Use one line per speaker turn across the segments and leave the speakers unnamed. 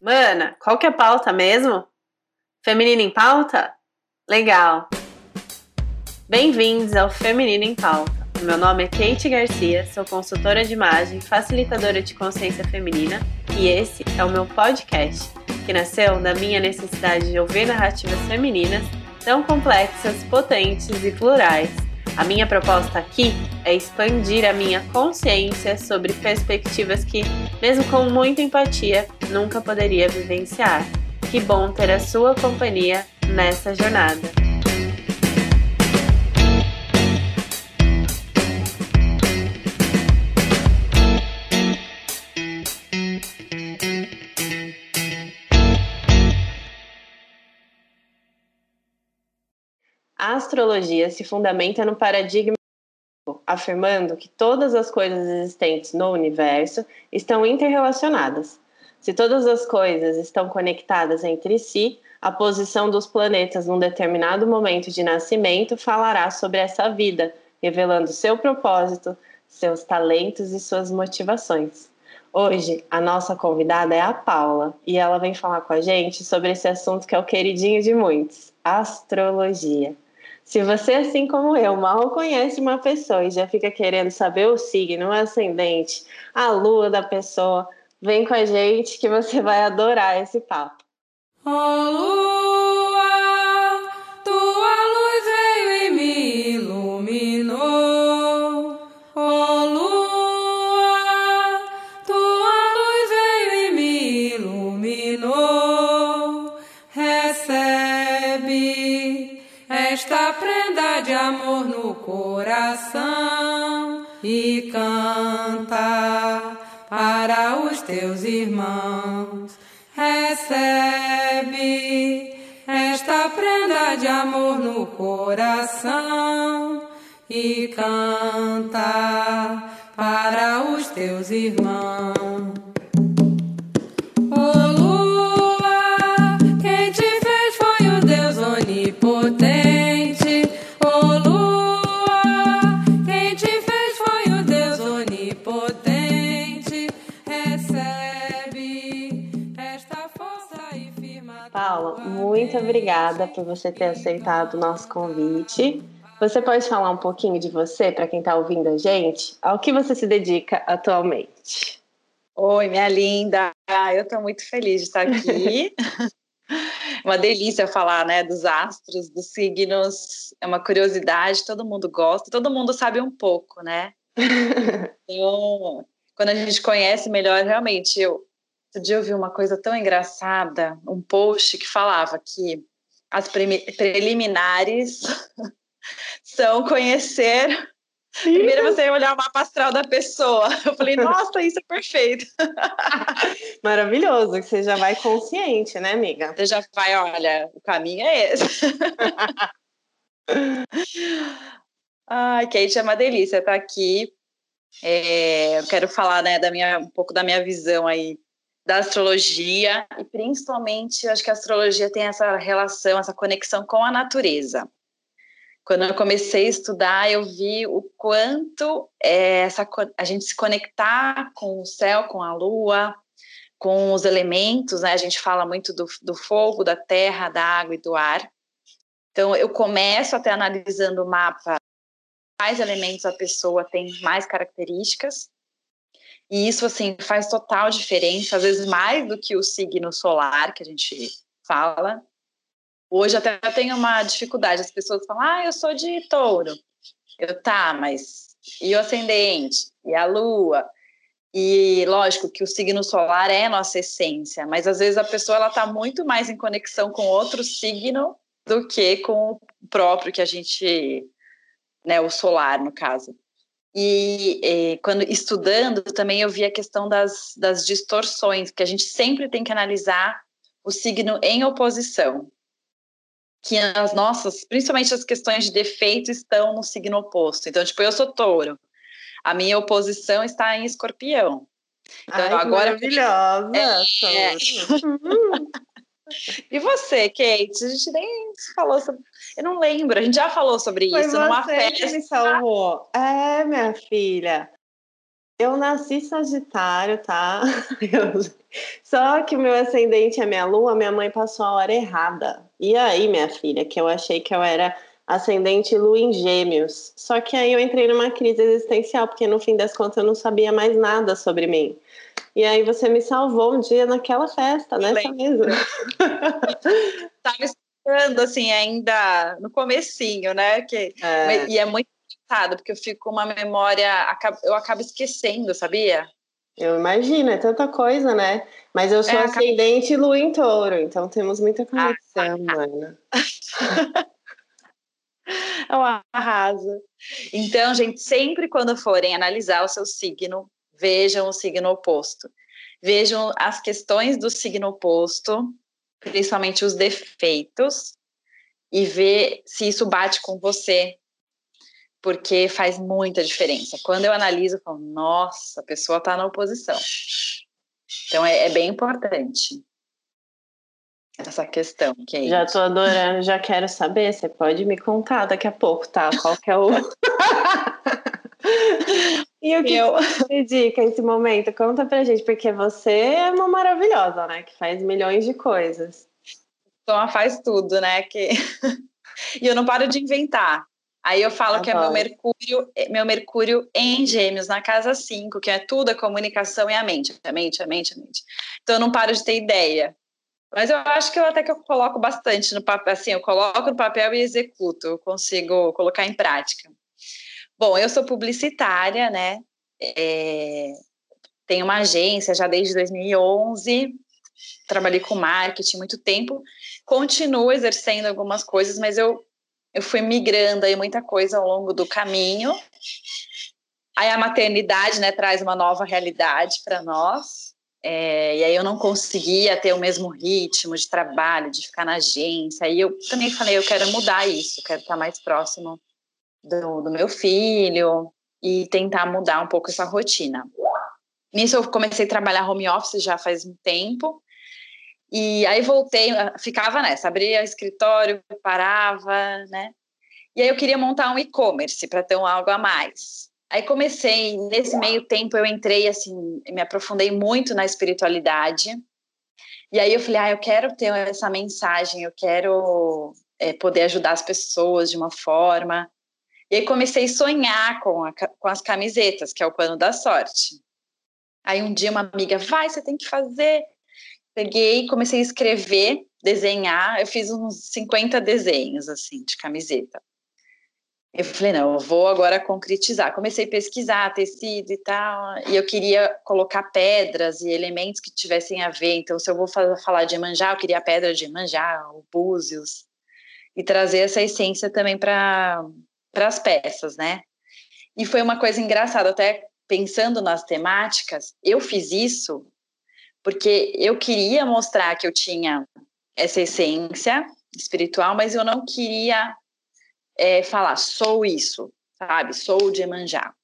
Mana, qual que é a pauta mesmo? Feminino em pauta? Legal! Bem-vindos ao Feminino em Pauta. Meu nome é Kate Garcia, sou consultora de imagem, facilitadora de consciência feminina e esse é o meu podcast, que nasceu da minha necessidade de ouvir narrativas femininas tão complexas, potentes e plurais. A minha proposta aqui é expandir a minha consciência sobre perspectivas que, mesmo com muita empatia, nunca poderia vivenciar. Que bom ter a sua companhia nessa jornada. A astrologia se fundamenta no paradigma afirmando que todas as coisas existentes no universo estão interrelacionadas. Se todas as coisas estão conectadas entre si, a posição dos planetas num determinado momento de nascimento falará sobre essa vida, revelando seu propósito, seus talentos e suas motivações. Hoje, a nossa convidada é a Paula e ela vem falar com a gente sobre esse assunto que é o queridinho de muitos: astrologia. Se você, assim como eu, mal conhece uma pessoa e já fica querendo saber o signo, o ascendente, a lua da pessoa, vem com a gente que você vai adorar esse papo.
Oh, coração e canta para os teus irmãos. Recebe esta prenda de amor no coração e canta para os teus irmãos.
Muito obrigada por você ter aceitado o nosso convite. Você pode falar um pouquinho de você para quem está ouvindo a gente? Ao que você se dedica atualmente?
Oi, minha linda. Ah, eu estou muito feliz de estar aqui. uma delícia falar, né, dos astros, dos signos. É uma curiosidade, todo mundo gosta, todo mundo sabe um pouco, né? Então, quando a gente conhece melhor, realmente, eu outro dia eu vi uma coisa tão engraçada, um post que falava que as preliminares são conhecer Primeiro você olhar o mapa astral da pessoa. Eu falei, nossa, isso é perfeito.
Maravilhoso, que você já vai consciente, né, amiga?
Você já vai, olha, o caminho é esse. Ai, Kate, é uma delícia estar aqui. É, eu quero falar né, da minha, um pouco da minha visão aí da astrologia e principalmente acho que a astrologia tem essa relação, essa conexão com a natureza quando eu comecei a estudar, eu vi o quanto é, essa, a gente se conectar com o céu, com a lua, com os elementos, né? A gente fala muito do, do fogo, da terra, da água e do ar. Então, eu começo até analisando o mapa, quais elementos a pessoa tem mais características, e isso, assim, faz total diferença, às vezes mais do que o signo solar, que a gente fala, Hoje até tenho uma dificuldade, as pessoas falam, ah, eu sou de touro. Eu, tá, mas e o ascendente? E a lua? E lógico que o signo solar é nossa essência, mas às vezes a pessoa ela está muito mais em conexão com outro signo do que com o próprio que a gente, né, o solar no caso. E, e quando estudando também eu vi a questão das, das distorções, que a gente sempre tem que analisar o signo em oposição que as nossas, principalmente as questões de defeito, estão no signo oposto. Então, tipo, eu sou touro. A minha oposição está em escorpião.
Então, Ai, agora. Maravilhosa!
É, é. e você, Kate? A gente nem falou sobre. Eu não lembro, a gente já falou sobre
Foi
isso numa
festa. Que me salvou. É, minha filha. Eu nasci Sagitário, tá? Eu... Só que o meu ascendente é minha lua, minha mãe passou a hora errada. E aí, minha filha, que eu achei que eu era ascendente lua em gêmeos. Só que aí eu entrei numa crise existencial, porque no fim das contas eu não sabia mais nada sobre mim. E aí você me salvou um dia naquela festa, nessa mesa.
Tava esperando, assim, ainda no comecinho, né? Que,
É.
E é muito engraçado, porque eu fico com uma memória, eu acabo esquecendo, sabia?
Eu imagino, é tanta coisa, né? Mas eu sou
É, acaba-
ascendente lua em touro, então temos muita conexão, mano.
É um arraso. Então, gente, sempre quando forem analisar o seu signo, vejam o signo oposto. Vejam as questões do signo oposto, principalmente os defeitos, e ver se isso bate com você, porque faz muita diferença. Quando eu analiso, eu falo, nossa, a pessoa está na oposição. Então, é, é bem importante essa questão. Kate.
Já tô adorando, já quero saber. Você pode me contar daqui a pouco, tá? Qual que é o. e o que
Eu-
dedica esse momento? Conta pra gente, porque você é uma maravilhosa, né? Que faz milhões de coisas.
Então faz tudo, né? Que... e eu não paro de inventar. Aí eu falo que é meu. Mercúrio, é meu Mercúrio em Gêmeos, na casa 5, que é tudo a comunicação e a mente. A mente, a mente, a mente. Então eu não paro de ter ideia. Mas eu acho que eu até que eu coloco bastante no papel, assim, eu coloco no papel e executo, eu consigo colocar em prática. Bom, eu sou publicitária, né? É, tenho uma agência já desde 2011, trabalhei com marketing muito tempo, continuo exercendo algumas coisas, mas eu, eu fui migrando aí muita coisa ao longo do caminho. Aí a maternidade, né, traz uma nova realidade para nós. É, e aí eu não conseguia ter o mesmo ritmo de trabalho, de ficar na agência. Aí eu também falei, eu quero mudar isso, quero estar mais próximo do, do meu filho e tentar mudar um pouco essa rotina. Nisso eu comecei a trabalhar home office já faz um tempo. E aí voltei, ficava nessa, abria escritório, parava, né? E aí eu queria montar um e-commerce para ter um algo a mais. Aí comecei, nesse meio tempo eu entrei assim, me aprofundei muito na espiritualidade. E aí eu falei, ah, eu quero ter essa mensagem, eu quero é, poder ajudar as pessoas de uma forma. E aí comecei a sonhar com, a, com as camisetas, que é o pano da sorte. Aí um dia uma amiga, vai, você tem que fazer. Peguei, comecei a escrever, desenhar. Eu fiz uns 50 desenhos, assim, de camiseta. Eu falei, não, eu vou agora concretizar. Comecei a pesquisar tecido e tal, e eu queria colocar pedras e elementos que tivessem a ver. Então, se eu vou falar de manjar, eu queria pedra de manjar, o búzios, e trazer essa essência também para as peças, né? E foi uma coisa engraçada, até pensando nas temáticas, eu fiz isso porque eu queria mostrar que eu tinha essa essência espiritual, mas eu não queria é, falar, sou isso, sabe? Sou de Emanjá.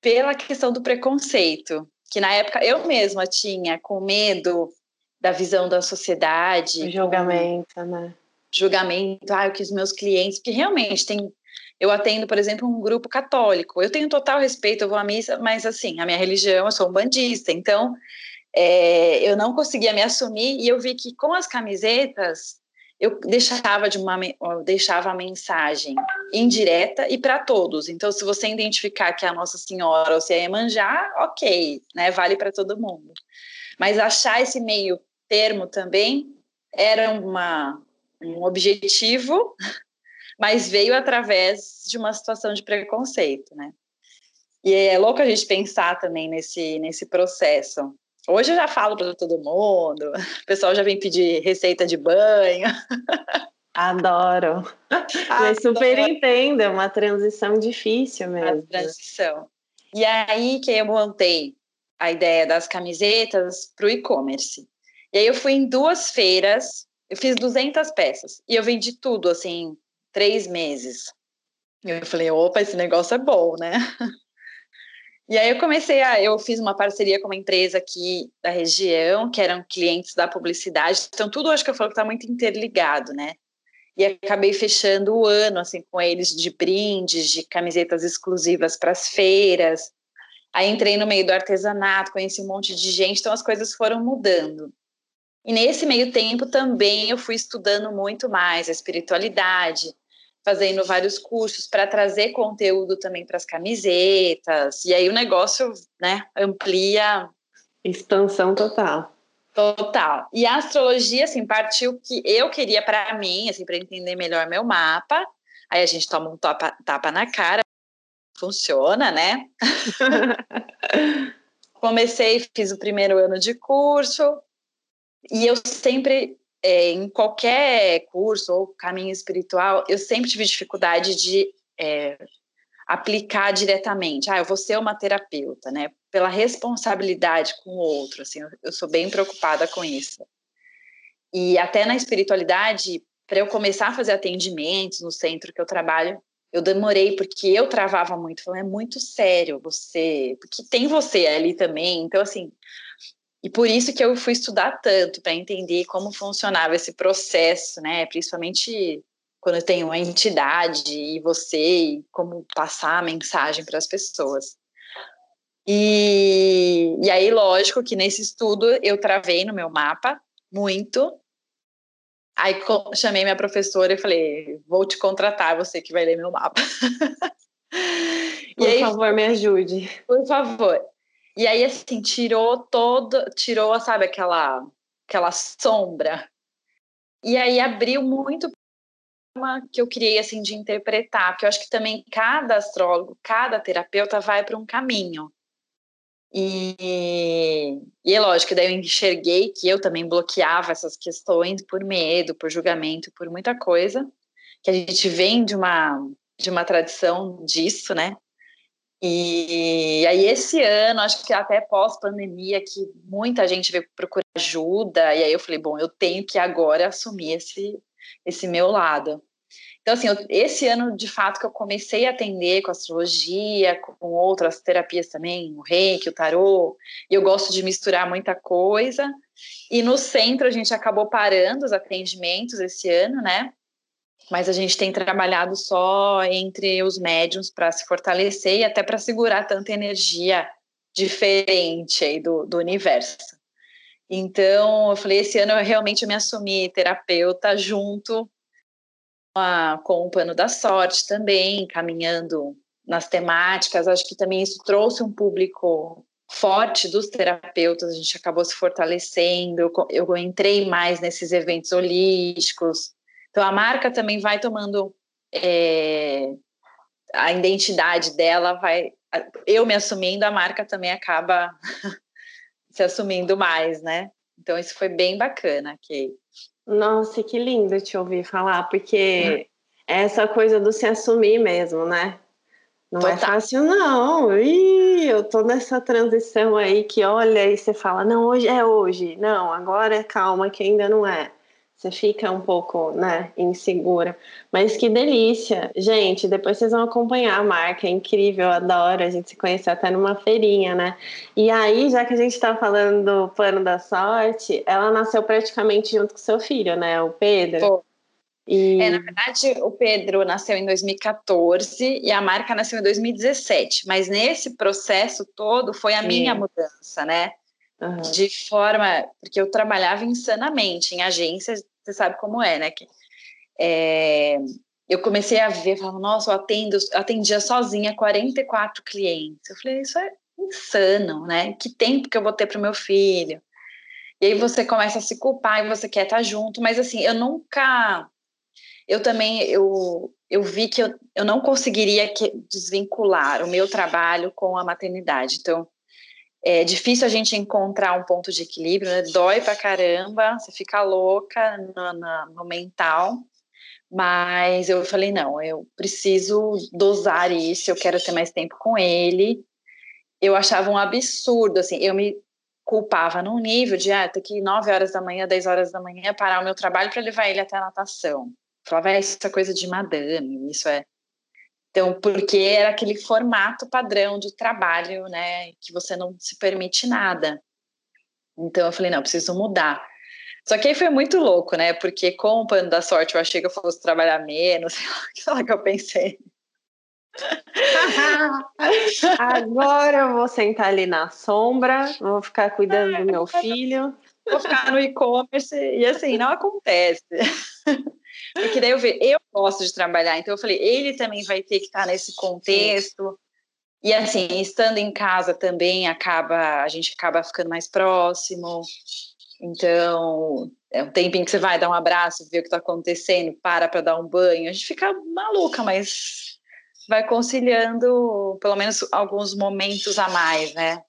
Pela questão do preconceito, que na época eu mesma tinha com medo da visão da sociedade.
O julgamento, né?
Julgamento, ah, que os meus clientes, porque realmente tem. Eu atendo, por exemplo, um grupo católico. Eu tenho total respeito, eu vou à missa, mas assim, a minha religião, eu sou um bandista, então é, eu não conseguia me assumir e eu vi que com as camisetas eu deixava de uma eu deixava a mensagem indireta e para todos. Então, se você identificar que é a Nossa Senhora ou se é Emanjá, ok, né? Vale para todo mundo. Mas achar esse meio termo também era uma, um objetivo, mas veio através de uma situação de preconceito, né? E é louco a gente pensar também nesse, nesse processo. Hoje eu já falo para todo mundo, o pessoal já vem pedir receita de banho.
Adoro. Mas super entendo, é uma transição difícil mesmo.
A transição. E aí que eu montei a ideia das camisetas para o e-commerce. E aí eu fui em duas feiras, eu fiz 200 peças e eu vendi tudo, assim, três meses. Eu falei, opa, esse negócio é bom, né? E aí eu comecei a, eu fiz uma parceria com uma empresa aqui da região, que eram clientes da publicidade, então tudo acho que eu falo que está muito interligado, né? E acabei fechando o ano assim com eles de brindes, de camisetas exclusivas para as feiras. Aí entrei no meio do artesanato, conheci um monte de gente, então as coisas foram mudando. E nesse meio tempo também eu fui estudando muito mais a espiritualidade, fazendo vários cursos para trazer conteúdo também para as camisetas. E aí o negócio, né, amplia.
Expansão total.
Total. E a astrologia, assim, partiu que eu queria para mim, assim, para entender melhor meu mapa. Aí a gente toma um tapa, tapa na cara, funciona, né? Comecei, fiz o primeiro ano de curso, e eu sempre, é, em qualquer curso ou caminho espiritual, eu sempre tive dificuldade de é, aplicar diretamente. Ah, eu vou ser uma terapeuta, né? Pela responsabilidade com o outro, assim, eu, sou bem preocupada com isso. E até na espiritualidade, para eu começar a fazer atendimentos no centro que eu trabalho, eu demorei porque eu travava muito, falando, é muito sério você, porque tem você ali também, então assim, e por isso que eu fui estudar tanto para entender como funcionava esse processo, né, principalmente quando tem uma entidade e você, e como passar a mensagem para as pessoas. E, e aí, lógico que nesse estudo eu travei no meu mapa muito, Aí chamei minha professora e falei: vou te contratar, você que vai ler meu mapa.
Por aí, favor, me ajude.
Por favor. E aí, assim, tirou todo, tirou, sabe, aquela, aquela sombra. E aí abriu muito que eu criei, assim, de interpretar, porque eu acho que também cada astrólogo, cada terapeuta vai para um caminho. E, e é lógico, daí eu enxerguei que eu também bloqueava essas questões por medo, por julgamento, por muita coisa, que a gente vem de uma, de uma tradição disso, né? E aí esse ano, acho que até pós-pandemia, que muita gente veio procurar ajuda, e aí eu falei, bom, eu tenho que agora assumir esse, esse meu lado. Então, assim, eu, esse ano, de fato, que eu comecei a atender com astrologia, com outras terapias também, o reiki, o tarô, e eu gosto de misturar muita coisa. E no centro, a gente acabou parando os atendimentos esse ano, né? Mas a gente tem trabalhado só entre os médiums para se fortalecer e até para segurar tanta energia diferente aí do, do universo. Então, eu falei, esse ano eu realmente me assumi terapeuta junto a, com o Pano da Sorte também, caminhando nas temáticas. Acho que também isso trouxe um público forte dos terapeutas, a gente acabou se fortalecendo. Eu, eu entrei mais nesses eventos holísticos. Então, a marca também vai tomando é, a identidade dela, vai. Eu me assumindo, a marca também acaba se assumindo mais, né? Então, isso foi bem bacana, Kay.
Nossa, que lindo te ouvir falar, porque é essa coisa do se assumir mesmo, né? Não é Total. é fácil, não. Ih, eu tô nessa transição aí que olha e você fala, não, hoje é hoje. Não, agora é calma que ainda não é. Você fica um pouco, né, insegura. Mas que delícia. Gente, depois vocês vão acompanhar a marca, é incrível, eu adoro. A gente se conheceu até numa feirinha, né? E aí, já que a gente tá falando do plano da sorte, ela nasceu praticamente junto com seu filho, né, o Pedro? Pô.
E... É, na verdade, o Pedro nasceu em 2014 e a marca nasceu em 2017. Mas nesse processo todo foi a Sim. minha mudança, né? Uhum. De forma. Porque eu trabalhava insanamente em agências, você sabe como é, né? Que, é, eu comecei a ver, falava, nossa, eu atendo, atendia sozinha 44 clientes. Eu falei, isso é insano, né? Que tempo que eu vou ter para o meu filho? E aí você começa a se culpar e você quer estar junto, mas assim, eu nunca. Eu também eu, eu vi que eu, eu não conseguiria desvincular o meu trabalho com a maternidade. Então, é difícil a gente encontrar um ponto de equilíbrio, né? Dói pra caramba, você fica louca no, no, no mental. Mas eu falei, não, eu preciso dosar isso, eu quero ter mais tempo com ele. Eu achava um absurdo, assim, eu me culpava num nível de, ah, ter que ir 9 horas da manhã, 10 horas da manhã, parar o meu trabalho para levar ele até a natação. Falava, é, isso é coisa de madame, isso é então, porque era aquele formato padrão de trabalho, né, que você não se permite nada. Então eu falei, não, preciso mudar. Só que aí foi muito louco, né? Porque com o pano da sorte eu achei que eu fosse trabalhar menos, sei lá, que eu pensei.
Agora eu vou sentar ali na sombra, vou ficar cuidando do meu filho.
Vou ficar no e-commerce e assim, não acontece. Porque daí eu vejo, eu gosto de trabalhar, então eu falei, ele também vai ter que estar nesse contexto. E assim, estando em casa também acaba, a gente acaba ficando mais próximo. Então, é um tempinho que você vai dar um abraço, ver o que está acontecendo, para para dar um banho. A gente fica maluca, mas vai conciliando pelo menos alguns momentos a mais, né?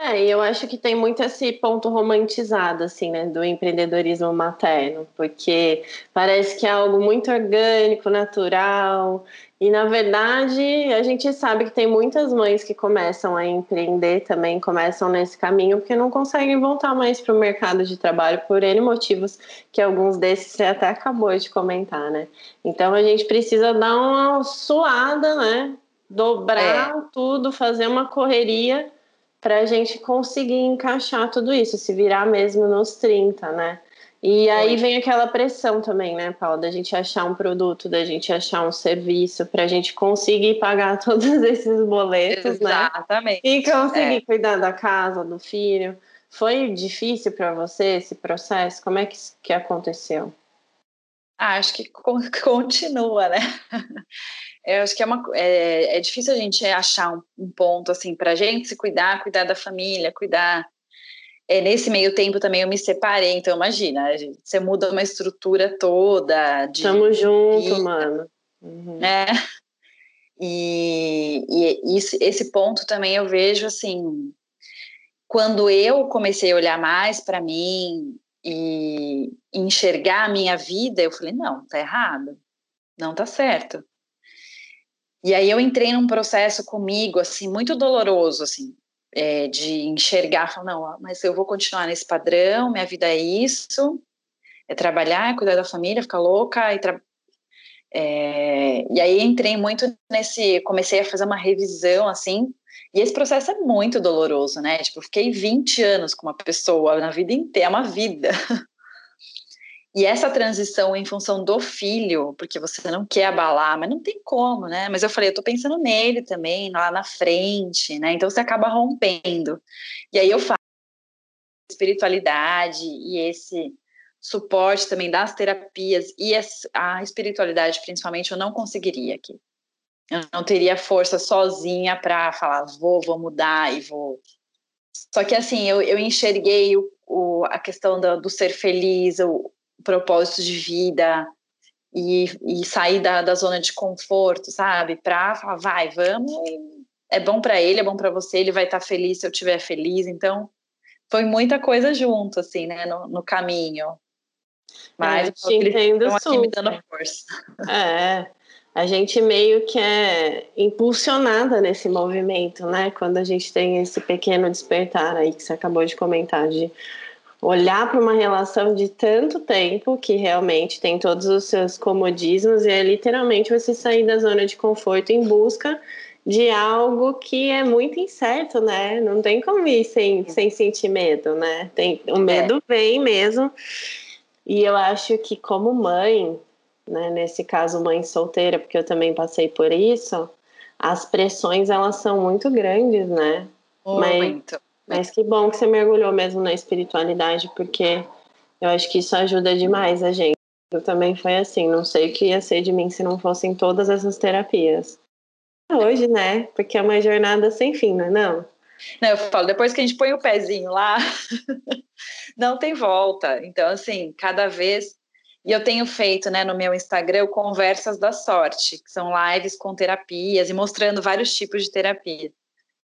É, e eu acho que tem muito esse ponto romantizado, assim, né, do empreendedorismo materno, porque parece que é algo muito orgânico, natural, e na verdade a gente sabe que tem muitas mães que começam a empreender também, começam nesse caminho, porque não conseguem voltar mais para o mercado de trabalho por N motivos, que alguns desses você até acabou de comentar, né? Então a gente precisa dar uma suada, né? Dobrar é. tudo, fazer uma correria para a gente conseguir encaixar tudo isso, se virar mesmo nos 30, né? E aí vem aquela pressão também, né, Paulo, da gente achar um produto, da gente achar um serviço, para a gente conseguir pagar todos esses boletos,
né? Exatamente.
E conseguir é. cuidar da casa, do filho. Foi difícil para você esse processo? Como é que, que aconteceu?
Ah, acho que continua, né? Eu acho que é, uma, é, é difícil a gente achar um, um ponto assim para a gente se cuidar, cuidar da família, cuidar. É, nesse meio tempo também eu me separei, então imagina, você muda uma estrutura toda.
De Tamo junto, vida, mano.
Uhum. Né? E, e esse, esse ponto também eu vejo assim, quando eu comecei a olhar mais para mim e enxergar a minha vida, eu falei, não, tá errado, não tá certo. E aí eu entrei num processo comigo, assim, muito doloroso, assim, é, de enxergar, falar, não, mas eu vou continuar nesse padrão, minha vida é isso, é trabalhar, é cuidar da família, ficar louca, e, é, e aí entrei muito nesse, comecei a fazer uma revisão, assim, e esse processo é muito doloroso, né, tipo, eu fiquei 20 anos com uma pessoa, na vida inteira, é uma vida, E essa transição em função do filho, porque você não quer abalar, mas não tem como, né? Mas eu falei, eu tô pensando nele também, lá na frente, né? Então você acaba rompendo. E aí eu falo espiritualidade e esse suporte também das terapias e a espiritualidade, principalmente, eu não conseguiria aqui. Eu não teria força sozinha para falar, vou, vou mudar e vou. Só que assim, eu, eu enxerguei o, o, a questão do, do ser feliz, o, propósito de vida e, e sair da, da zona de conforto, sabe? Para falar, vai, vamos. É bom para ele, é bom para você, ele vai estar tá feliz se eu estiver feliz. Então, foi muita coisa junto, assim, né, no, no caminho.
Mas é, eu entendo aqui me dando força. É, a gente meio que é impulsionada nesse movimento, né? Quando a gente tem esse pequeno despertar aí que você acabou de comentar de olhar para uma relação de tanto tempo que realmente tem todos os seus comodismos e é literalmente você sair da zona de conforto em busca de algo que é muito incerto, né? Não tem como ir sem, sem sentir medo, né? Tem, o medo é. vem mesmo. E eu acho que como mãe, né, nesse caso mãe solteira, porque eu também passei por isso, as pressões elas são muito grandes, né?
Muito. Mas
mas que bom que você mergulhou mesmo na espiritualidade, porque eu acho que isso ajuda demais a gente. Eu também foi assim, não sei o que ia ser de mim se não fossem todas essas terapias. Hoje, né? Porque é uma jornada sem fim, não é não?
Não, eu falo, depois que a gente põe o pezinho lá, não tem volta. Então, assim, cada vez. E eu tenho feito, né, no meu Instagram, Conversas da Sorte, que são lives com terapias e mostrando vários tipos de terapia.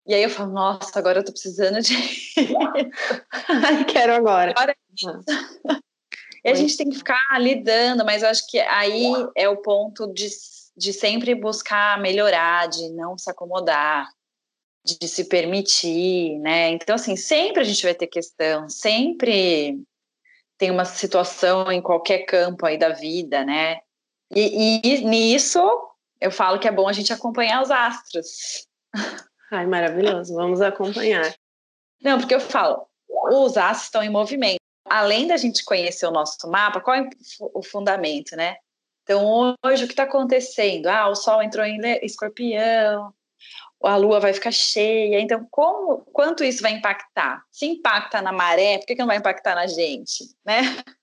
E aí eu falo, nossa, agora eu tô precisando de.
Ai, quero agora. agora
é e a gente tem que ficar lidando, mas eu acho que aí é o ponto de, de sempre buscar melhorar, de não se acomodar, de se permitir, né? Então, assim, sempre a gente vai ter questão, sempre tem uma situação em qualquer campo aí da vida, né? E, e nisso eu falo que é bom a gente acompanhar os astros.
Ai, maravilhoso. Vamos acompanhar.
Não, porque eu falo, os astros estão em movimento. Além da gente conhecer o nosso mapa, qual é o fundamento, né? Então, hoje, o que está acontecendo? Ah, o Sol entrou em escorpião, a Lua vai ficar cheia. Então, como, quanto isso vai impactar? Se impacta na maré, por que, que não vai impactar na gente? Né?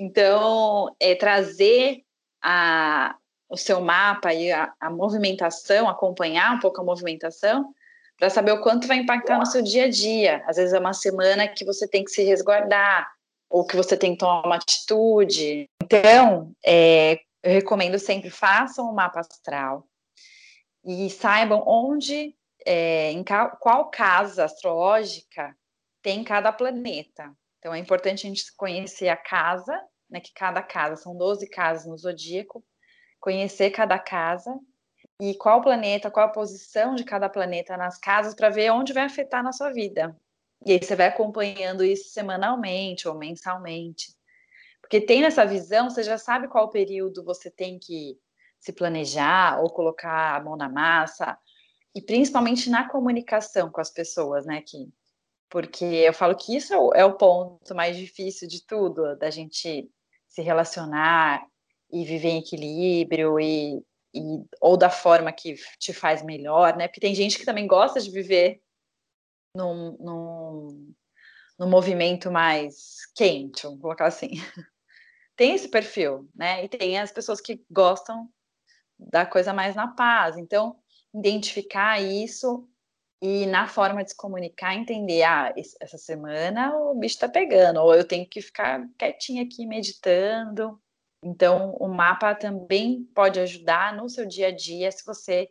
Então, é trazer a, o seu mapa e a, a movimentação, acompanhar um pouco a movimentação, para saber o quanto vai impactar no seu dia a dia. Às vezes é uma semana que você tem que se resguardar, ou que você tem que tomar uma atitude. Então, é, eu recomendo sempre façam um mapa astral e saibam onde, é, em qual casa astrológica tem cada planeta. Então, é importante a gente conhecer a casa, né, que cada casa, são 12 casas no zodíaco, conhecer cada casa e qual planeta, qual a posição de cada planeta nas casas para ver onde vai afetar na sua vida. E aí você vai acompanhando isso semanalmente ou mensalmente. Porque tem essa visão, você já sabe qual período você tem que se planejar ou colocar a mão na massa, e principalmente na comunicação com as pessoas, né, que porque eu falo que isso é o ponto mais difícil de tudo, da gente se relacionar e viver em equilíbrio e, e ou da forma que te faz melhor, né? Porque tem gente que também gosta de viver num, num, num movimento mais quente, vamos colocar assim. Tem esse perfil, né? E tem as pessoas que gostam da coisa mais na paz. Então, identificar isso e na forma de se comunicar, entender, ah, essa semana o bicho tá pegando, ou eu tenho que ficar quietinha aqui meditando. Então, o mapa também pode ajudar no seu dia a dia se você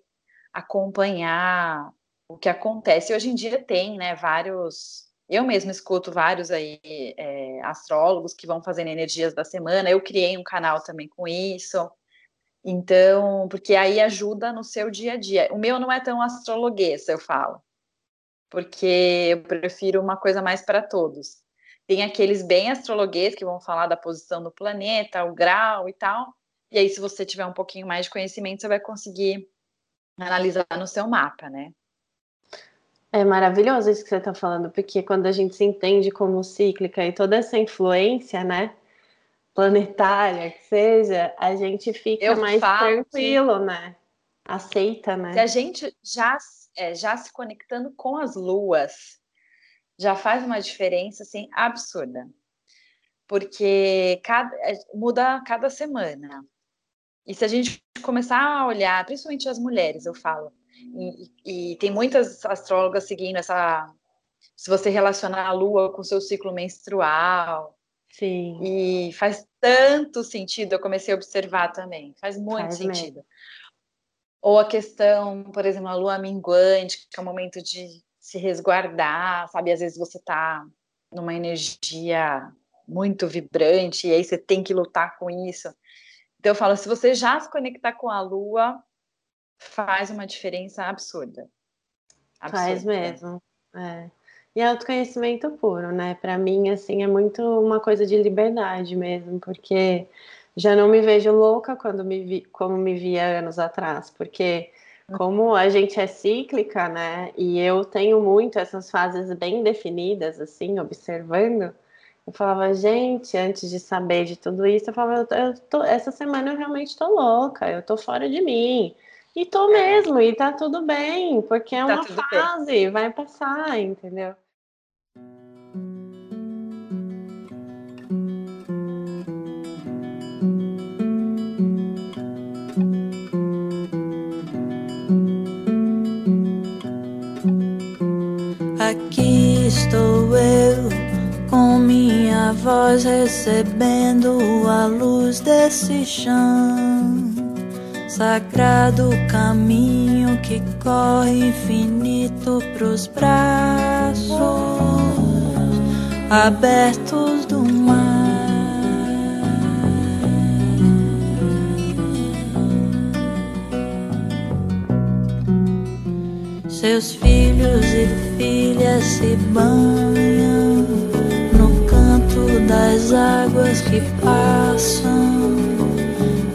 acompanhar o que acontece. Hoje em dia tem, né, vários. Eu mesmo escuto vários aí é, astrólogos que vão fazendo energias da semana. Eu criei um canal também com isso. Então, porque aí ajuda no seu dia a dia. O meu não é tão astrologuês, eu falo, porque eu prefiro uma coisa mais para todos. Tem aqueles bem astrologuês que vão falar da posição do planeta, o grau e tal. E aí, se você tiver um pouquinho mais de conhecimento, você vai conseguir analisar no seu mapa, né?
É maravilhoso isso que você está falando, porque quando a gente se entende como cíclica e toda essa influência, né, planetária que seja, a gente fica Eu mais tranquilo, né? Aceita, né?
Se a gente já, é, já se conectando com as luas, já faz uma diferença, assim, absurda. Porque cada, é, muda cada semana. E se a gente começar a olhar, principalmente as mulheres, eu falo, e, e, tem muitas astrólogas seguindo essa. Se você relacionar a lua com o seu ciclo menstrual.
Sim.
E faz tanto sentido, eu comecei a observar também. Faz muito faz sentido. Mesmo. Ou a questão, por exemplo, a lua minguante, que é o momento de se resguardar, sabe? Às vezes você tá numa energia muito vibrante e aí você tem que lutar com isso. Então eu falo, se você já se conectar com a lua, faz uma diferença absurda.
absurda. Faz mesmo. É. E é autoconhecimento puro, né? Para mim, assim, é muito uma coisa de liberdade mesmo, porque já não me vejo louca quando me vi, como me via anos atrás, porque como a gente é cíclica, né? E eu tenho muito essas fases bem definidas, assim, observando. Eu falava, gente, antes de saber de tudo isso, eu falava, eu tô, essa semana eu realmente tô louca, eu tô fora de mim. E tô mesmo, e tá tudo bem, porque é tá uma fase, bem. vai passar, entendeu?
Voz recebendo a luz desse chão sagrado caminho que corre infinito pros braços abertos do mar. Seus filhos e filhas se banham das águas que passam,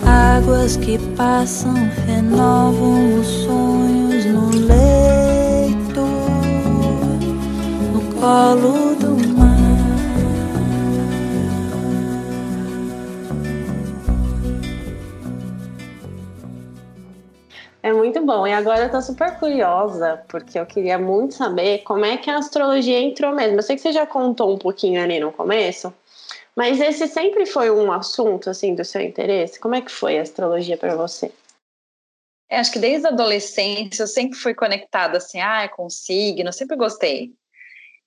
águas que passam, renovam os sonhos no leito, no colo do mar.
É muito bom. E agora eu tô super curiosa, porque eu queria muito saber como é que a astrologia entrou mesmo. Eu sei que você já contou um pouquinho ali no começo, mas esse sempre foi um assunto assim do seu interesse? Como é que foi a astrologia para você?
É, acho que desde a adolescência eu sempre fui conectada assim, ah, com signo, eu sempre gostei.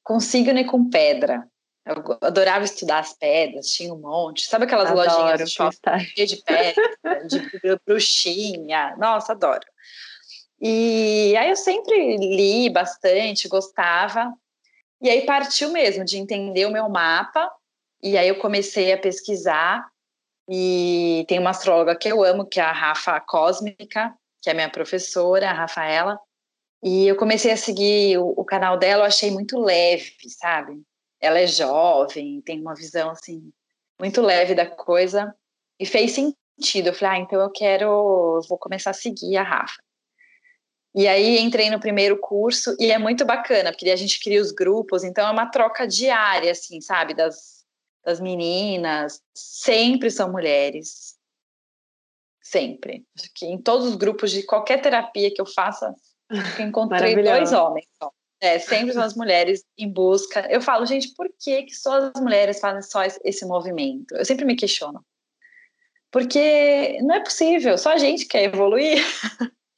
Com signo e com pedra. Eu adorava estudar as pedras, tinha um monte. Sabe aquelas
Adoro,
lojinhas de shopping de pedra, de bruxinha? Nossa, adoro. E aí eu sempre li bastante, gostava. E aí partiu mesmo de entender o meu mapa. E aí eu comecei a pesquisar. E tem uma astróloga que eu amo, que é a Rafa Cósmica, que é minha professora, a Rafaela. E eu comecei a seguir o, o canal dela, eu achei muito leve, sabe? Ela é jovem, tem uma visão assim muito leve da coisa e fez sentido. Eu falei, ah, então eu quero, eu vou começar a seguir a Rafa. E aí entrei no primeiro curso e é muito bacana, porque a gente cria os grupos, então é uma troca diária, assim, sabe, das, das meninas, sempre são mulheres, sempre. Acho que em todos os grupos de qualquer terapia que eu faça, eu encontrei dois homens. É, sempre são as mulheres em busca. Eu falo, gente, por que, que só as mulheres fazem só esse- movimento? Eu sempre me questiono. Porque não é possível, só a gente quer evoluir.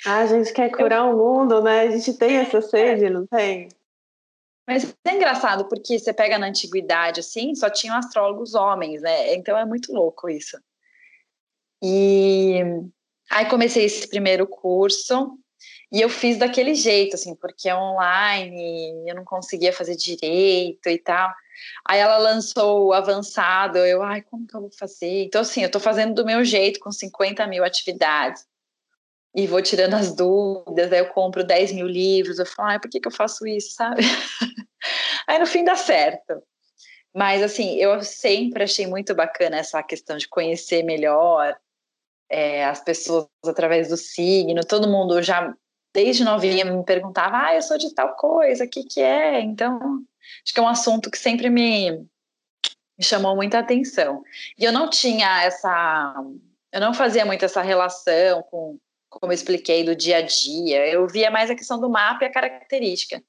A gente quer curar o mundo, né? A gente tem essa sede, não tem?
Mas é engraçado, porque você pega na antiguidade, assim, só tinham astrólogos homens, né? Então é muito louco isso. E aí comecei esse primeiro curso e eu fiz daquele jeito, assim, porque é online, eu não conseguia fazer direito e tal. Aí ela lançou o avançado, eu, ai, como que eu vou fazer? Então, assim, eu tô fazendo do meu jeito, com 50 mil atividades. E vou tirando as dúvidas, aí eu compro 10 mil livros, eu falo, ai, por que, que eu faço isso, sabe? Aí no fim dá certo. Mas assim, eu sempre achei muito bacana essa questão de conhecer melhor é, as pessoas através do signo. Todo mundo já, desde novinha, me perguntava: ah, eu sou de tal coisa, o que, que é? Então, acho que é um assunto que sempre me, me chamou muita atenção. E eu não tinha essa. Eu não fazia muito essa relação com, como eu expliquei, do dia a dia. Eu via mais a questão do mapa e a característica.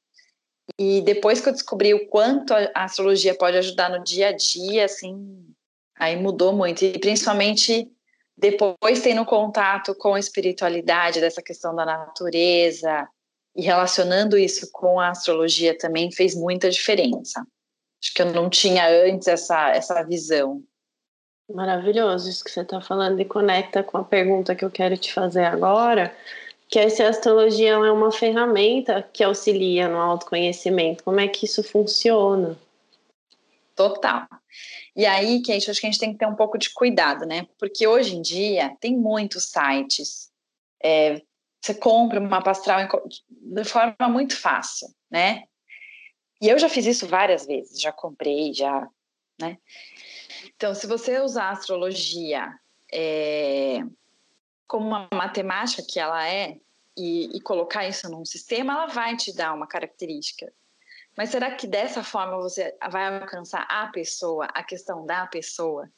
E depois que eu descobri o quanto a astrologia pode ajudar no dia a dia, assim, aí mudou muito. E principalmente depois tendo contato com a espiritualidade, dessa questão da natureza, e relacionando isso com a astrologia também fez muita diferença. Acho que eu não tinha antes essa, essa visão.
Maravilhoso isso que você está falando e conecta com a pergunta que eu quero te fazer agora, que é se a astrologia é uma ferramenta que auxilia no autoconhecimento. Como é que isso funciona?
Total. E aí, Kate, acho que a gente tem que ter um pouco de cuidado, né? Porque hoje em dia tem muitos sites. É, você compra uma mapa astral em co- de forma muito fácil, né? E eu já fiz isso várias vezes, já comprei, já, né? Então, se você usar a astrologia é, como uma matemática que ela é e, e colocar isso num sistema, ela vai te dar uma característica. Mas será que dessa forma você vai alcançar a pessoa, a questão da pessoa?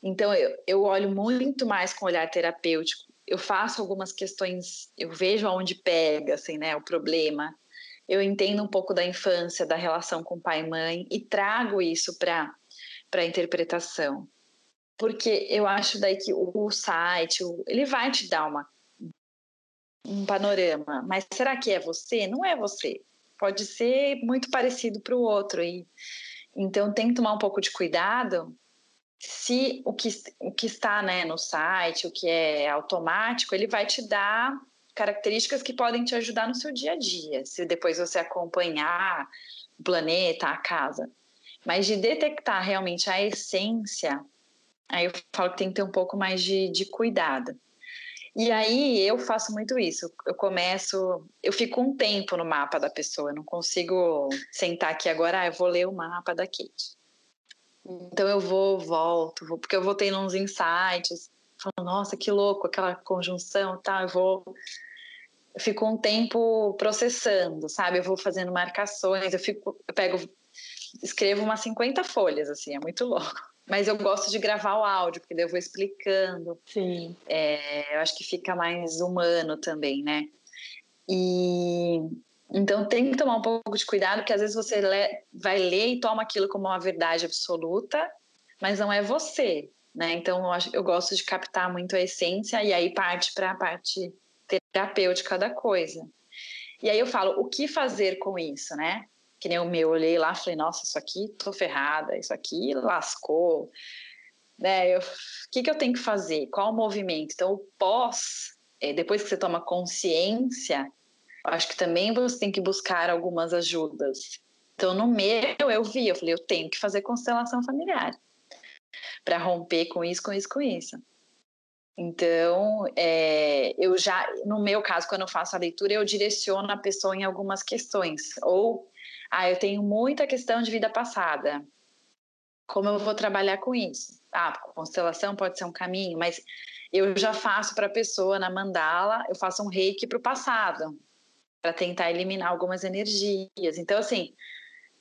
Então, eu, eu olho muito mais com olhar terapêutico. Eu faço algumas questões, eu vejo aonde pega, assim, né, o problema. Eu entendo um pouco da infância, da relação com pai e mãe e trago isso para para interpretação. Porque eu acho daí que o, site, ele vai te dar uma, um panorama. Mas será que é você? Não é você pode ser muito parecido para o outro. E, então, tem que tomar um pouco de cuidado se o que, o que está né, no site, o que é automático, ele vai te dar características que podem te ajudar no seu dia a dia, se depois você acompanhar o planeta, a casa. Mas de detectar realmente a essência, aí eu falo que tem que ter um pouco mais de, de cuidado. E aí eu faço muito isso. Eu começo, eu fico um tempo no mapa da pessoa, eu não consigo sentar aqui agora, ah, eu vou ler o mapa da Kate. Então eu vou, volto, vou, porque eu vou tendo uns insights, falo, nossa, que louco, aquela conjunção, tá, eu vou eu fico um tempo processando, sabe? Eu vou fazendo marcações, eu fico, eu pego, escrevo umas 50 folhas, assim, é muito louco. Mas eu gosto de gravar o áudio, porque daí eu vou explicando.
Sim.
É, eu acho que fica mais humano também, né? E então tem que tomar um pouco de cuidado, porque às vezes você lê, vai ler e toma aquilo como uma verdade absoluta, mas não é você, né? Então eu, acho, eu gosto de captar muito a essência e aí parte para a parte terapêutica da coisa. E aí eu falo, o que fazer com isso, né? Que nem o meu, eu olhei lá falei, nossa, isso aqui tô ferrada, isso aqui lascou, né? O que, que eu tenho que fazer? Qual o movimento? Então, o pós, é, depois que você toma consciência, acho que também você tem que buscar algumas ajudas. Então, no meu, eu vi, eu falei, eu tenho que fazer constelação familiar para romper com isso, com isso, com isso. Então, é, eu já, no meu caso, quando eu faço a leitura, eu direciono a pessoa em algumas questões. Ou, ah, eu tenho muita questão de vida passada. Como eu vou trabalhar com isso? Ah, constelação pode ser um caminho, mas eu já faço para a pessoa na mandala, eu faço um reiki para o passado, para tentar eliminar algumas energias. Então, assim,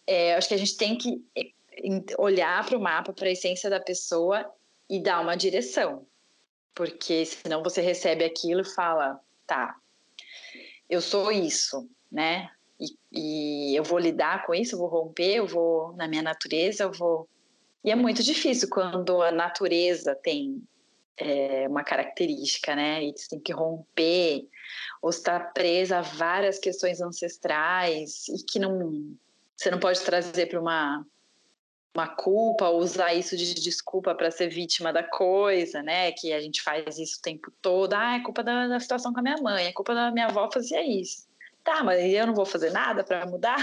é, acho que a gente tem que é, olhar para o mapa, para a essência da pessoa e dar uma direção. Porque senão você recebe aquilo e fala, tá, eu sou isso, né? E, e eu vou lidar com isso, eu vou romper, eu vou na minha natureza, eu vou. E é muito difícil quando a natureza tem é, uma característica, né? E você tem que romper, ou está presa a várias questões ancestrais e que não você não pode trazer para uma uma culpa ou usar isso de desculpa para ser vítima da coisa, né? Que a gente faz isso o tempo todo. Ah, é culpa da, da situação com a minha mãe, é culpa da minha avó fazia isso. Tá, mas eu não vou fazer nada para mudar?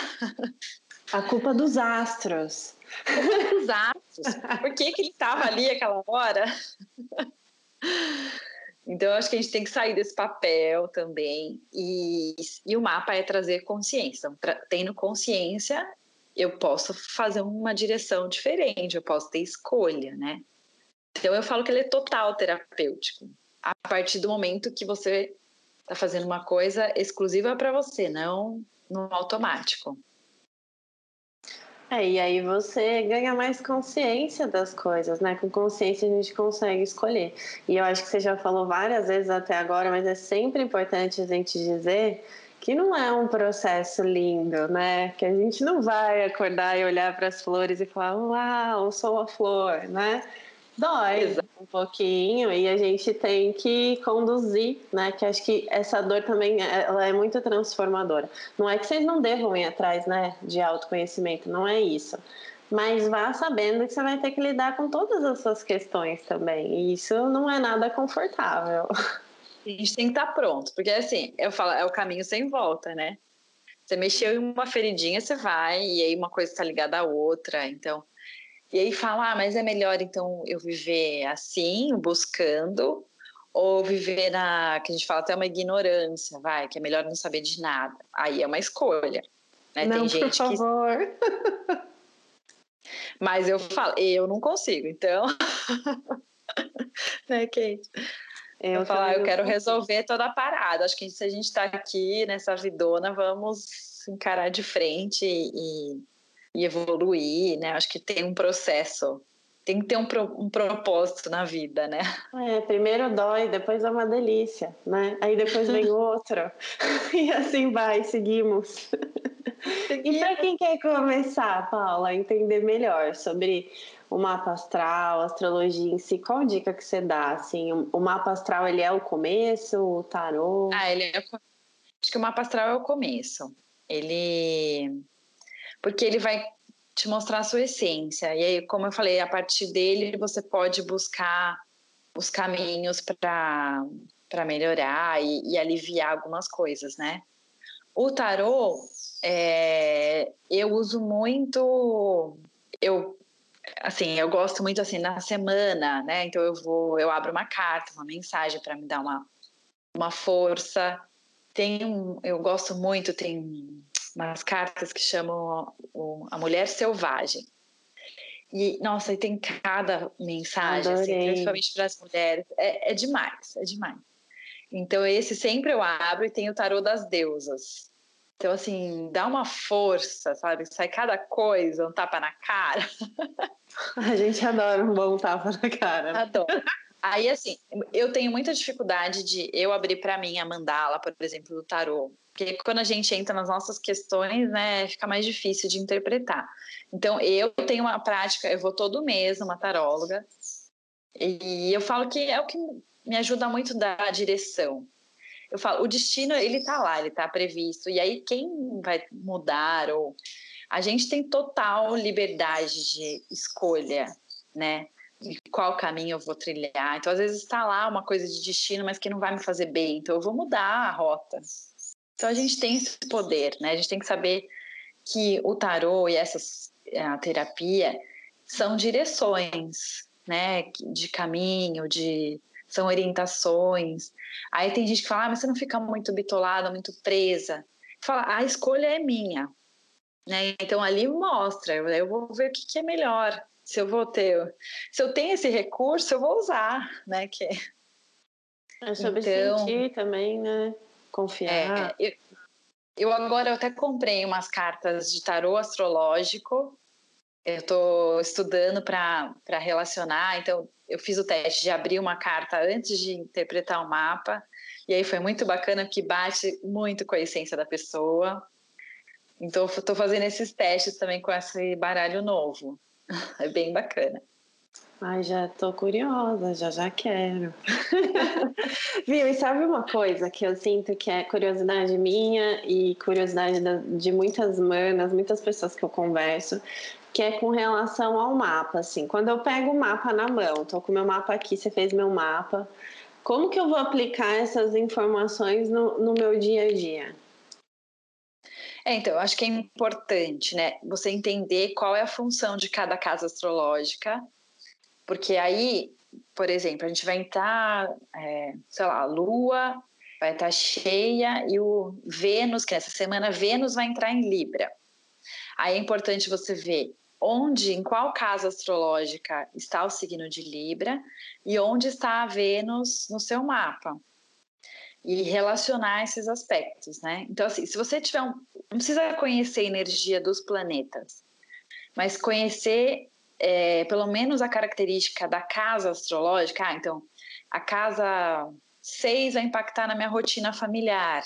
A culpa dos astros.
A culpa dos astros. Por que, que ele estava ali aquela hora? Então, eu acho que a gente tem que sair desse papel também. E, e o mapa é trazer consciência. Pra, tendo consciência, eu posso fazer uma direção diferente, eu posso ter escolha, né? Então, eu falo que ele é total terapêutico. A partir do momento que você está fazendo uma coisa exclusiva para você, não no automático.
É, e aí você ganha mais consciência das coisas, né? Com consciência a gente consegue escolher. E eu acho que você já falou várias vezes até agora, mas é sempre importante a gente dizer que não é um processo lindo, né? Que a gente não vai acordar e olhar para as flores e falar, uau, sou uma flor, né? Dói. Um pouquinho e a gente tem que conduzir, né? Que acho que essa dor também ela é muito transformadora. Não é que vocês não devam ir atrás, né? De autoconhecimento, não é isso. Mas vá sabendo que você vai ter que lidar com todas as suas questões também. E isso não é nada confortável.
A gente tem que estar pronto, porque assim, eu falo, é o caminho sem volta, né? Você mexeu em uma feridinha, você vai, e aí uma coisa está ligada à outra. Então, e aí fala, ah, mas é melhor então eu viver assim, buscando, ou viver na, que a gente fala até uma ignorância, vai, que é melhor não saber de nada. Aí é uma escolha. Né?
Não, Tem gente por favor. Que...
Mas eu falo, eu não consigo, então. né, Kate? Eu, eu falo, eu quero resolver toda a parada. Acho que se a gente está aqui nessa vidona, vamos encarar de frente e, e evoluir, né? Acho que tem um processo, tem que ter um, pro, um propósito na vida, né?
É, primeiro dói, depois é uma delícia, né? Aí depois vem outro. e assim vai, seguimos. E para quem quer começar, Paula, a entender melhor sobre o mapa astral, astrologia em si, qual dica que você dá? Assim, o mapa astral ele é o começo, o tarô?
Ah, ele é. Acho que o mapa astral é o começo. Ele porque ele vai te mostrar a sua essência. E aí, como eu falei, a partir dele você pode buscar os caminhos para melhorar e, e, aliviar algumas coisas, né? O tarô, é, eu uso muito, eu assim, eu gosto muito assim na semana, né? Então eu vou, eu abro uma carta, uma mensagem para me dar uma, uma força. Tem um, eu gosto muito, tem umas cartas que chamam a mulher selvagem. E, nossa, e tem cada mensagem, assim, principalmente para as mulheres. É, é demais, é demais. Então, esse sempre eu abro e tem o tarô das deusas. Então, assim, dá uma força, sabe? Sai cada coisa, um tapa na cara.
A gente adora um bom tapa na cara.
Adoro. Aí, assim, eu tenho muita dificuldade de eu abrir para mim a mandala, por exemplo, do tarô. Porque quando a gente entra nas nossas questões, né, fica mais difícil de interpretar. Então, eu tenho uma prática, eu vou todo mês numa taróloga, e eu falo que é o que me ajuda muito da direção. Eu falo, o destino, ele tá lá, ele tá previsto. E aí, quem vai mudar ou... A gente tem total liberdade de escolha, né? Qual caminho eu vou trilhar. Então, às vezes, está lá uma coisa de destino, mas que não vai me fazer bem. Então, eu vou mudar a rota. Então, a gente tem esse poder, né? A gente tem que saber que o tarô e essas, a terapia são direções, né? De caminho, de são orientações. Aí tem gente que fala, ah, mas você não fica muito bitolada, muito presa. Fala, a escolha é minha. Né? Então ali mostra, eu, eu vou ver o que, que, é melhor. Se eu vou ter, se eu tenho esse recurso, eu vou usar, né? Que
é sobre então, sentir também, né? Confiar.
É, eu, eu agora eu até comprei umas cartas de tarô astrológico eu estou estudando para relacionar, então eu fiz o teste de abrir uma carta antes de interpretar o mapa, e aí foi muito bacana que bate muito com a essência da pessoa. Então estou fazendo esses testes também com esse baralho novo. É bem bacana.
Ai, já tô curiosa, já já quero. Viu? E sabe uma coisa que eu sinto que é curiosidade minha e curiosidade de muitas manas, muitas pessoas que eu converso, que é com relação ao mapa, assim. Quando eu pego o mapa na mão, tô com meu mapa aqui, você fez meu mapa. Como que eu vou aplicar essas informações no, no meu dia a dia?
É, então, eu acho que é importante, né, você entender qual é a função de cada casa astrológica, porque aí, por exemplo, a gente vai entrar, é, sei lá, a Lua vai estar cheia e o Vênus, que nessa semana Vênus vai entrar em Libra. Aí é importante você ver onde, em qual casa astrológica está o signo de Libra e onde está a Vênus no seu mapa. E relacionar esses aspectos, né? Então, assim, se você tiver um. Não precisa conhecer a energia dos planetas, mas conhecer é, pelo menos a característica da casa astrológica. Ah, então, a casa 6 vai impactar na minha rotina familiar.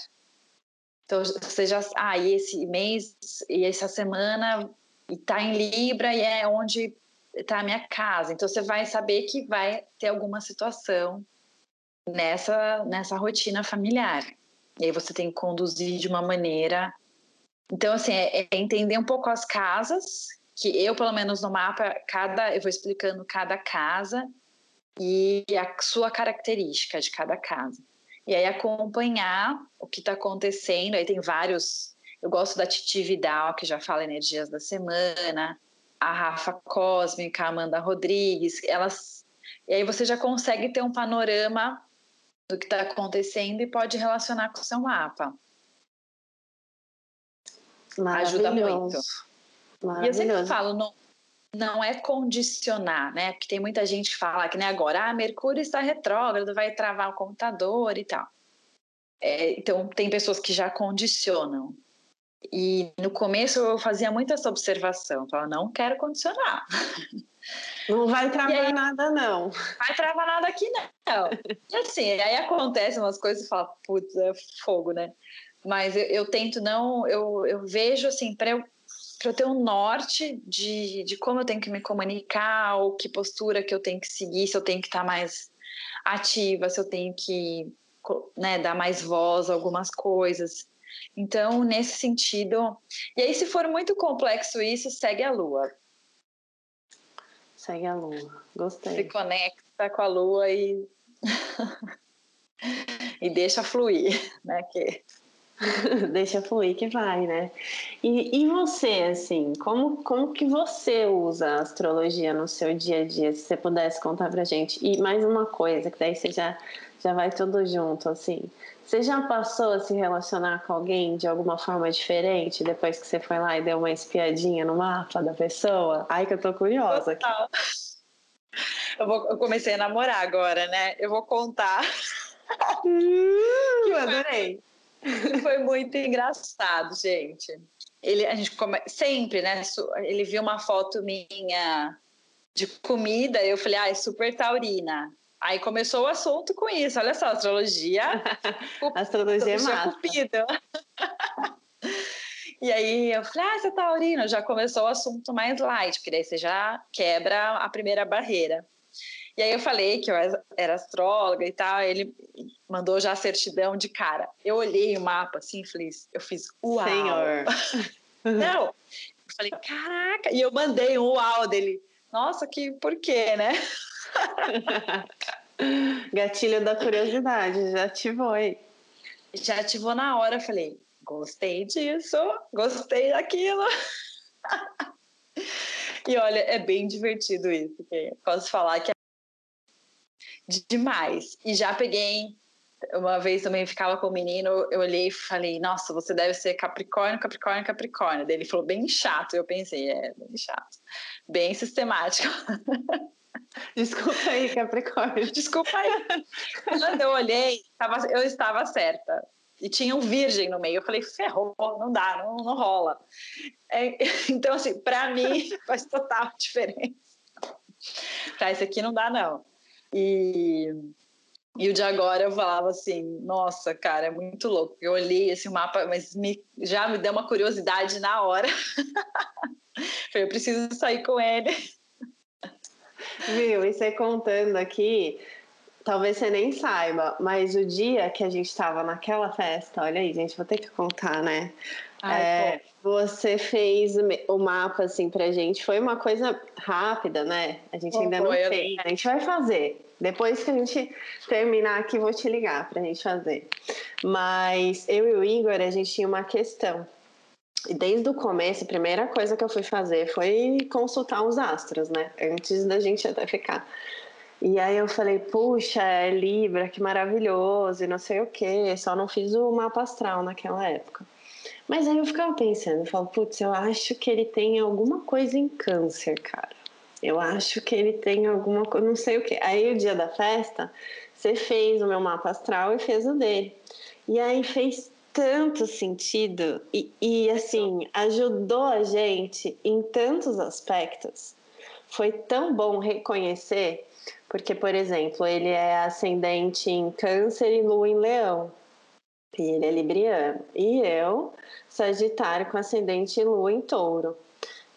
Então, você já. Ah, e esse mês e essa semana está em Libra e é onde está a minha casa. Então você vai saber que vai ter alguma situação nessa nessa rotina familiar. E aí você tem que conduzir de uma maneira. Então assim é, é entender um pouco as casas que eu pelo menos no mapa cada eu vou explicando cada casa e a sua característica de cada casa. E aí acompanhar o que está acontecendo. Aí tem vários eu gosto da Titi Vidal, que já fala energias da semana, a Rafa Cósmica, a Amanda Rodrigues, elas. E aí você já consegue ter um panorama do que está acontecendo e pode relacionar com o seu mapa. Ajuda muito. E eu sempre falo, não, não é condicionar, né? Porque tem muita gente que fala que nem agora, ah, Mercúrio está retrógrado, vai travar o computador e tal. É, então, tem pessoas que já condicionam. E no começo eu fazia muito essa observação, falava, não quero condicionar.
Não vai travar aí, nada, não.
Vai travar nada aqui, não. E assim, aí acontecem umas coisas e fala, putz, é fogo, né? Mas eu, eu tento não, eu, eu vejo assim, para eu, eu ter um norte de, de como eu tenho que me comunicar, ou que postura que eu tenho que seguir, se eu tenho que estar mais ativa, se eu tenho que né, dar mais voz a algumas coisas. Então, nesse sentido. E aí, se for muito complexo isso, segue a lua.
Segue a lua. Gostei.
Se conecta com a lua e. e deixa fluir, né? Que...
deixa fluir que vai, né? E, e você, assim, como, como que você usa a astrologia no seu dia a dia? Se você pudesse contar pra gente. E mais uma coisa, que daí você já, já vai tudo junto, assim. Você já passou a se relacionar com alguém de alguma forma diferente depois que você foi lá e deu uma espiadinha no mapa da pessoa? Ai, que eu tô curiosa aqui.
Eu, vou, eu comecei a namorar agora, né? Eu vou contar.
Eu adorei.
Foi muito engraçado, gente. Ele, a gente come... sempre, né? Ele viu uma foto minha de comida, eu falei, ah, é super taurina. Aí começou o assunto com isso. Olha só, astrologia.
astrologia é massa.
Cupido. E aí eu falei, ah, você é taurino, já começou o assunto mais light, porque daí você já quebra a primeira barreira. E aí eu falei que eu era astróloga e tal, ele mandou já a certidão de cara. Eu olhei o mapa assim, fiz, eu fiz uau.
Senhor.
Não, eu falei, caraca, e eu mandei um uau dele. Nossa, que por quê, né?
Gatilho da curiosidade, já ativou aí.
Já ativou na hora, falei, gostei disso, gostei daquilo. e olha, é bem divertido isso. Posso falar que é demais. E já peguei. Uma vez também ficava com o menino, eu olhei e falei, nossa, você deve ser Capricórnio, Capricórnio, Capricórnio. Daí ele falou, bem chato. Eu pensei, é, bem chato. Bem sistemático.
Desculpa aí, Capricórnio.
Desculpa aí. Quando eu olhei, eu estava certa e tinha um virgem no meio. Eu falei, ferrou, não dá, não, não rola. É, então, assim, para mim faz total diferença. Para esse aqui não dá, não. E, e o de agora eu falava assim, nossa, cara, é muito louco. Eu olhei esse mapa, mas me, já me deu uma curiosidade na hora. falei, eu preciso sair com ele.
Viu, e você contando aqui, Talvez você nem saiba, mas o dia que a gente estava naquela festa, olha aí, gente, vou ter que contar, né? Ai, é, você fez o mapa assim pra gente, foi uma coisa rápida, né? A gente ainda não fez, a gente vai fazer. Depois que a gente terminar aqui, vou te ligar pra gente fazer. Mas eu e o Igor, a gente tinha uma questão. Desde o começo, a primeira coisa que eu fui fazer foi consultar os astros, né? Antes da gente até ficar. E aí eu falei, puxa, é Libra, que maravilhoso, e não sei o que, só não fiz o mapa astral naquela época. Mas aí eu ficava pensando, eu falo, putz, eu acho que ele tem alguma coisa em câncer, cara. Eu acho que ele tem alguma coisa, não sei o que. Aí o dia da festa, você fez o meu mapa astral e fez o dele. E aí fez tanto sentido e, e assim, ajudou a gente em tantos aspectos. Foi tão bom reconhecer porque, por exemplo, ele é ascendente em Câncer e Lua em Leão. E ele é Libriano. E eu, Sagitário com ascendente e Lua em Touro.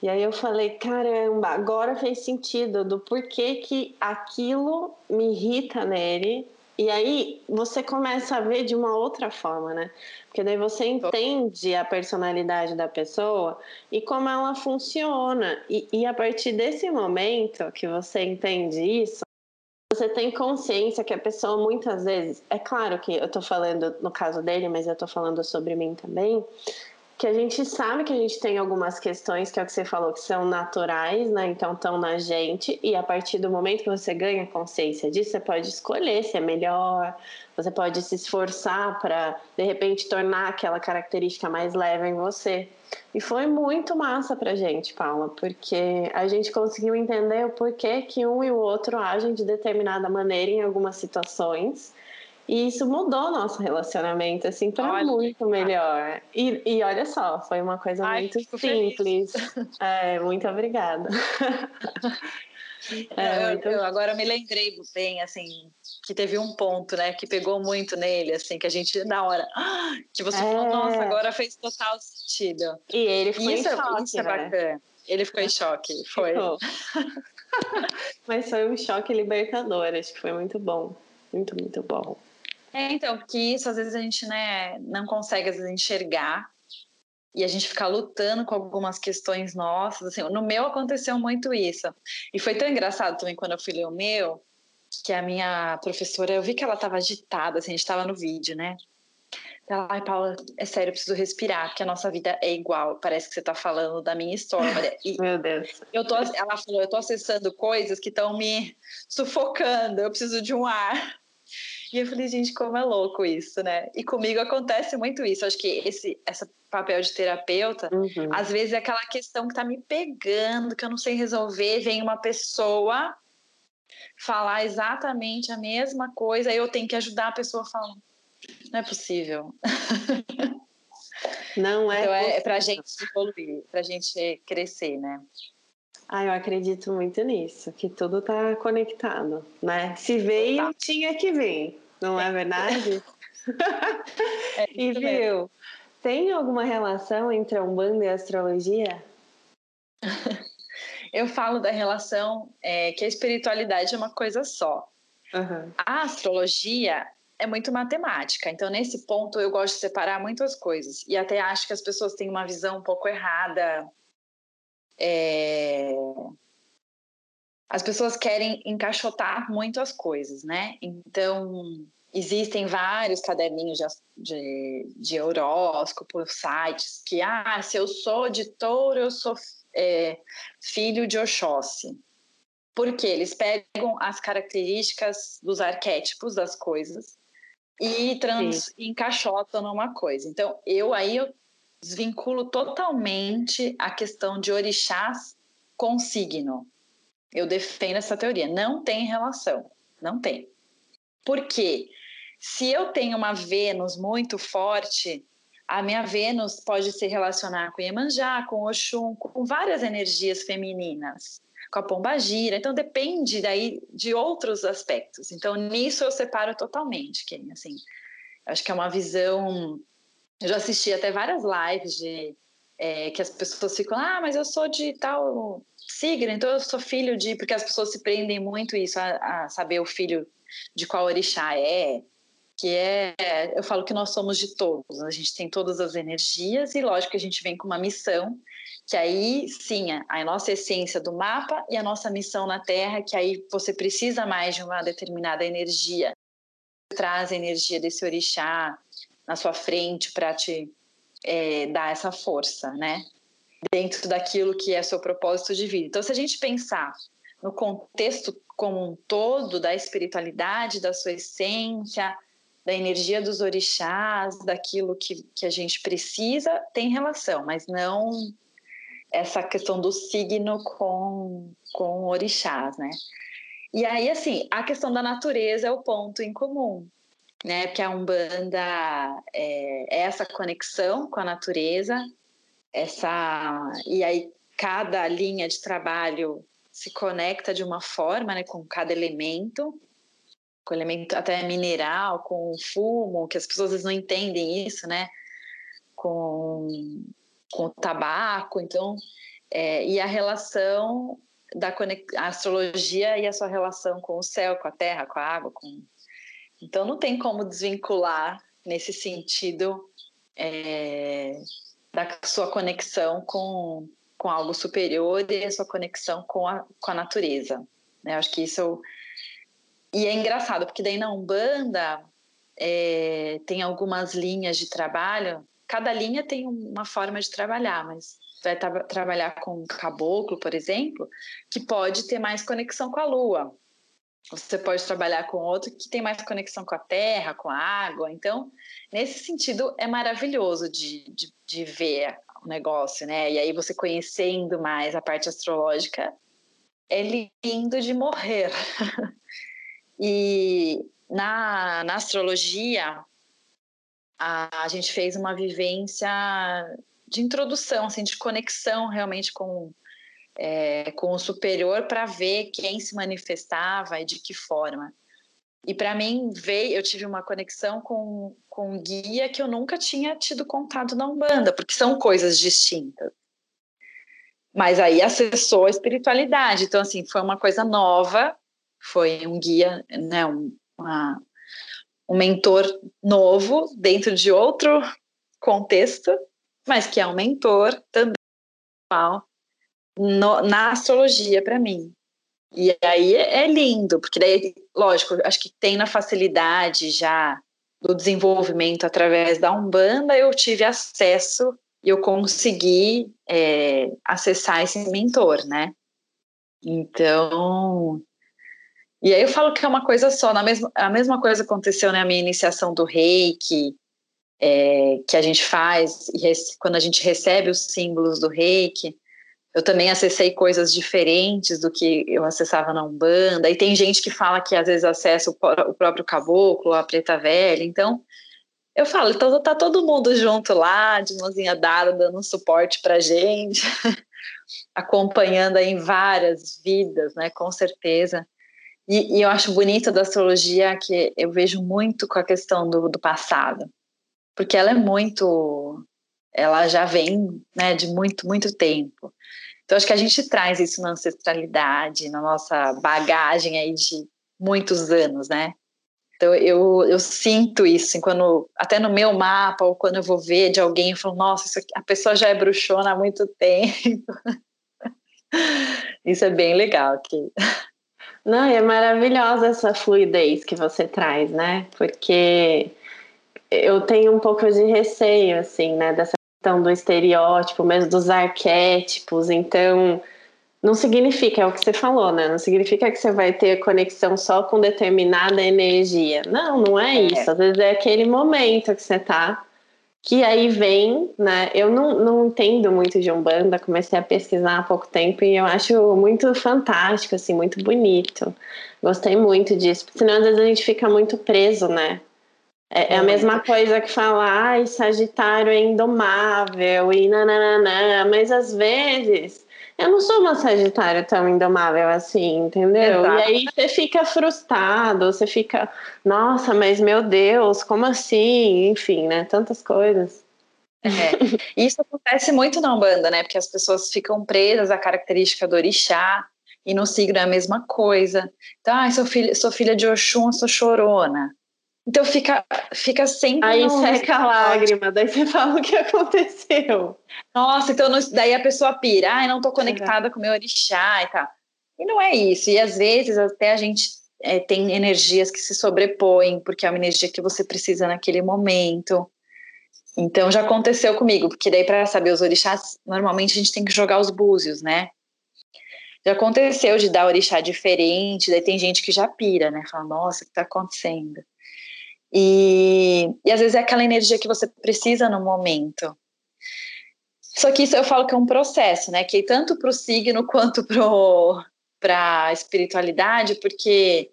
E aí eu falei, caramba, agora fez sentido do porquê que aquilo me irrita nele. E aí você começa a ver de uma outra forma, né? Porque daí você entende a personalidade da pessoa e como ela funciona. E, e a partir desse momento que você entende isso, você tem consciência que a pessoa muitas vezes, é claro que eu tô falando no caso dele, mas eu tô falando sobre mim também, que a gente sabe que a gente tem algumas questões que é o que você falou que são naturais, né? Então estão na gente e a partir do momento que você ganha consciência disso, você pode escolher se é melhor, você pode se esforçar para de repente tornar aquela característica mais leve em você. E foi muito massa pra gente, Paula, porque a gente conseguiu entender o porquê que um e o outro agem de determinada maneira em algumas situações. E isso mudou nosso relacionamento, assim, para muito melhor. E, e olha só, foi uma coisa Ai, muito simples. É, muito obrigada.
É, eu, muito... eu, agora me lembrei bem, assim, que teve um ponto, né, que pegou muito nele, assim, que a gente, na hora, que você é... falou, nossa, agora fez total sentido.
E ele ficou
isso,
em choque,
Isso é né? bacana. Ele ficou em choque, foi.
Mas foi um choque libertador, acho que foi muito bom. Muito, muito bom.
É, então, porque isso às vezes a gente né, não consegue às vezes, enxergar e a gente ficar lutando com algumas questões nossas. Assim, no meu aconteceu muito isso. E foi tão engraçado também quando eu fui ler o meu, que a minha professora, eu vi que ela estava agitada, assim, a gente estava no vídeo, né? Ela, ai, Paula, é sério, eu preciso respirar, porque a nossa vida é igual. Parece que você está falando da minha história.
E Meu Deus.
Eu tô, ela falou, eu tô acessando coisas que estão me sufocando, eu preciso de um ar. E eu falei, gente, como é louco isso, né? E comigo acontece muito isso. Acho que esse, esse papel de terapeuta, uhum. às vezes é aquela questão que tá me pegando, que eu não sei resolver, vem uma pessoa falar exatamente a mesma coisa, aí eu tenho que ajudar a pessoa a falar. Não é possível.
Não é.
Então é, é pra gente evoluir, pra gente crescer, né?
Ah, eu acredito muito nisso, que tudo tá conectado, né? Se veio, tá. tinha que vir, não é verdade? é e viu, mesmo. tem alguma relação entre a Umbanda e a astrologia?
eu falo da relação é, que a espiritualidade é uma coisa só. Uhum. A astrologia é muito matemática, então nesse ponto eu gosto de separar muitas coisas e até acho que as pessoas têm uma visão um pouco errada. É... As pessoas querem encaixotar muito as coisas, né? Então existem vários caderninhos de, de, de horóscopo, sites que, ah, se eu sou de touro, eu sou é, filho de Oxóssi. Porque eles pegam as características dos arquétipos das coisas e trans, encaixotam numa coisa. Então, eu aí eu desvinculo totalmente a questão de orixás com signo. Eu defendo essa teoria. Não tem relação. Não tem. Por quê? Se eu tenho uma Vênus muito forte, a minha Vênus pode se relacionar com Iemanjá, com Oxum, com várias energias femininas, com a Pombagira. Então depende daí de outros aspectos. Então nisso eu separo totalmente, Ken, assim. Acho que é uma visão. Eu já assisti até várias lives de é, que as pessoas ficam, ah, mas eu sou de tal signo, então eu sou filho de, porque as pessoas se prendem muito isso a, a saber o filho de qual orixá é, que é, eu falo que nós somos de todos, a gente tem todas as energias e lógico a gente vem com uma missão, que aí sim, a nossa essência do mapa e a nossa missão na Terra, que aí você precisa mais de uma determinada energia, traz a energia desse orixá na sua frente para te é, dar essa força, né? Dentro daquilo que é seu propósito de vida. Então, se a gente pensar no contexto como um todo da espiritualidade, da sua essência, da energia dos orixás, daquilo que, que a gente precisa, tem relação, mas não essa questão do signo com, com orixás, né? E aí, assim, a questão da natureza é o ponto em comum, né? Porque a Umbanda é, é essa conexão com a natureza, essa... E aí, cada linha de trabalho se conecta de uma forma, né? Com cada elemento com elemento até mineral, com fumo, que as pessoas vezes não entendem isso, né? Com, com o tabaco, então, é, e a relação da a astrologia e a sua relação com o céu, com a terra, com a água, com... então não tem como desvincular nesse sentido é, da sua conexão com, com algo superior e a sua conexão com a, com a natureza. Né? Acho que isso e é engraçado, porque daí na Umbanda é, tem algumas linhas de trabalho, cada linha tem uma forma de trabalhar, mas vai tra trabalhar com caboclo, por exemplo, que pode ter mais conexão com a lua. Você pode trabalhar com outro que tem mais conexão com a terra, com a água. Então, nesse sentido, é maravilhoso de, de, de ver o negócio, né? E aí você conhecendo mais a parte astrológica, é lindo de morrer. E na, na astrologia, a, a gente fez uma vivência de introdução, assim, de conexão realmente com, é, com o superior para ver quem se manifestava e de que forma. E para mim veio, eu tive uma conexão com, com um guia que eu nunca tinha tido contato na Umbanda, porque são coisas distintas. Mas aí acessou a espiritualidade, então assim, foi uma coisa nova foi um guia, né, um, uma, um mentor novo dentro de outro contexto, mas que é um mentor também no, na astrologia para mim. E aí é, é lindo, porque daí, lógico, acho que tem na facilidade já do desenvolvimento através da Umbanda, eu tive acesso e eu consegui é, acessar esse mentor, né? Então, e aí eu falo que é uma coisa só. Na mesma, a mesma coisa aconteceu na minha iniciação do reiki, é, que a gente faz quando a gente recebe os símbolos do reiki. Eu também acessei coisas diferentes do que eu acessava na Umbanda. E tem gente que fala que às vezes acessa o, próprio caboclo, a preta velha. Então, eu falo, então tá todo mundo junto lá, de mãozinha dada, dando suporte pra gente. acompanhando aí em várias vidas, né? Com certeza. E, e, eu acho bonito da astrologia que eu vejo muito com a questão do, do passado, porque ela é muito, ela já vem, né, de muito, muito tempo. Então acho que a gente traz isso na ancestralidade, na nossa bagagem aí de muitos anos, né? Então eu, eu sinto isso, quando até no meu mapa ou quando eu vou ver de alguém, eu falo, nossa, aqui, a pessoa já é bruxona há muito tempo. isso é bem legal. Que...
Não, é maravilhosa essa fluidez que você traz, né? Porque eu tenho um pouco de receio, assim, né? Dessa questão do estereótipo, mesmo dos arquétipos. Então, não significa, é o que você falou, né? Não significa que você vai ter conexão só com determinada energia. Não, não é, é. isso. Às vezes é aquele momento que você tá, que aí vem, né? Eu não, não entendo muito de Umbanda, comecei a pesquisar há pouco tempo e eu acho muito fantástico, assim, muito bonito. Gostei muito disso, porque senão às vezes a gente fica muito preso, né? É, é a mesma coisa que falar, ai, Sagitário é indomável e nananana, mas às vezes eu não sou uma Sagitário tão indomável assim, entendeu? Exato. E aí você fica frustrado, você fica, nossa, mas meu Deus, como assim? Enfim, né? Tantas coisas.
É. Isso acontece muito na Umbanda, né? Porque as pessoas ficam presas à característica do orixá e no signo é a mesma coisa. Então, ah, sou filha, sou filha de Oxum, sou chorona. Então fica, fica sempre.
Aí seca a lágrima, daí você fala o que aconteceu.
Nossa, então daí a pessoa pira, ai, ah, não tô conectada é. com o meu orixá e tal. E não é isso. E às vezes até a gente é, tem energias que se sobrepõem, porque é uma energia que você precisa naquele momento. Então já aconteceu comigo, porque daí para saber os orixás, normalmente a gente tem que jogar os búzios, né? Já aconteceu de dar orixá diferente, daí tem gente que já pira, né? Fala, nossa, o que tá acontecendo? E, e às vezes é aquela energia que você precisa no momento. Só que isso eu falo que é um processo, né? Que tanto para o signo quanto para a espiritualidade, porque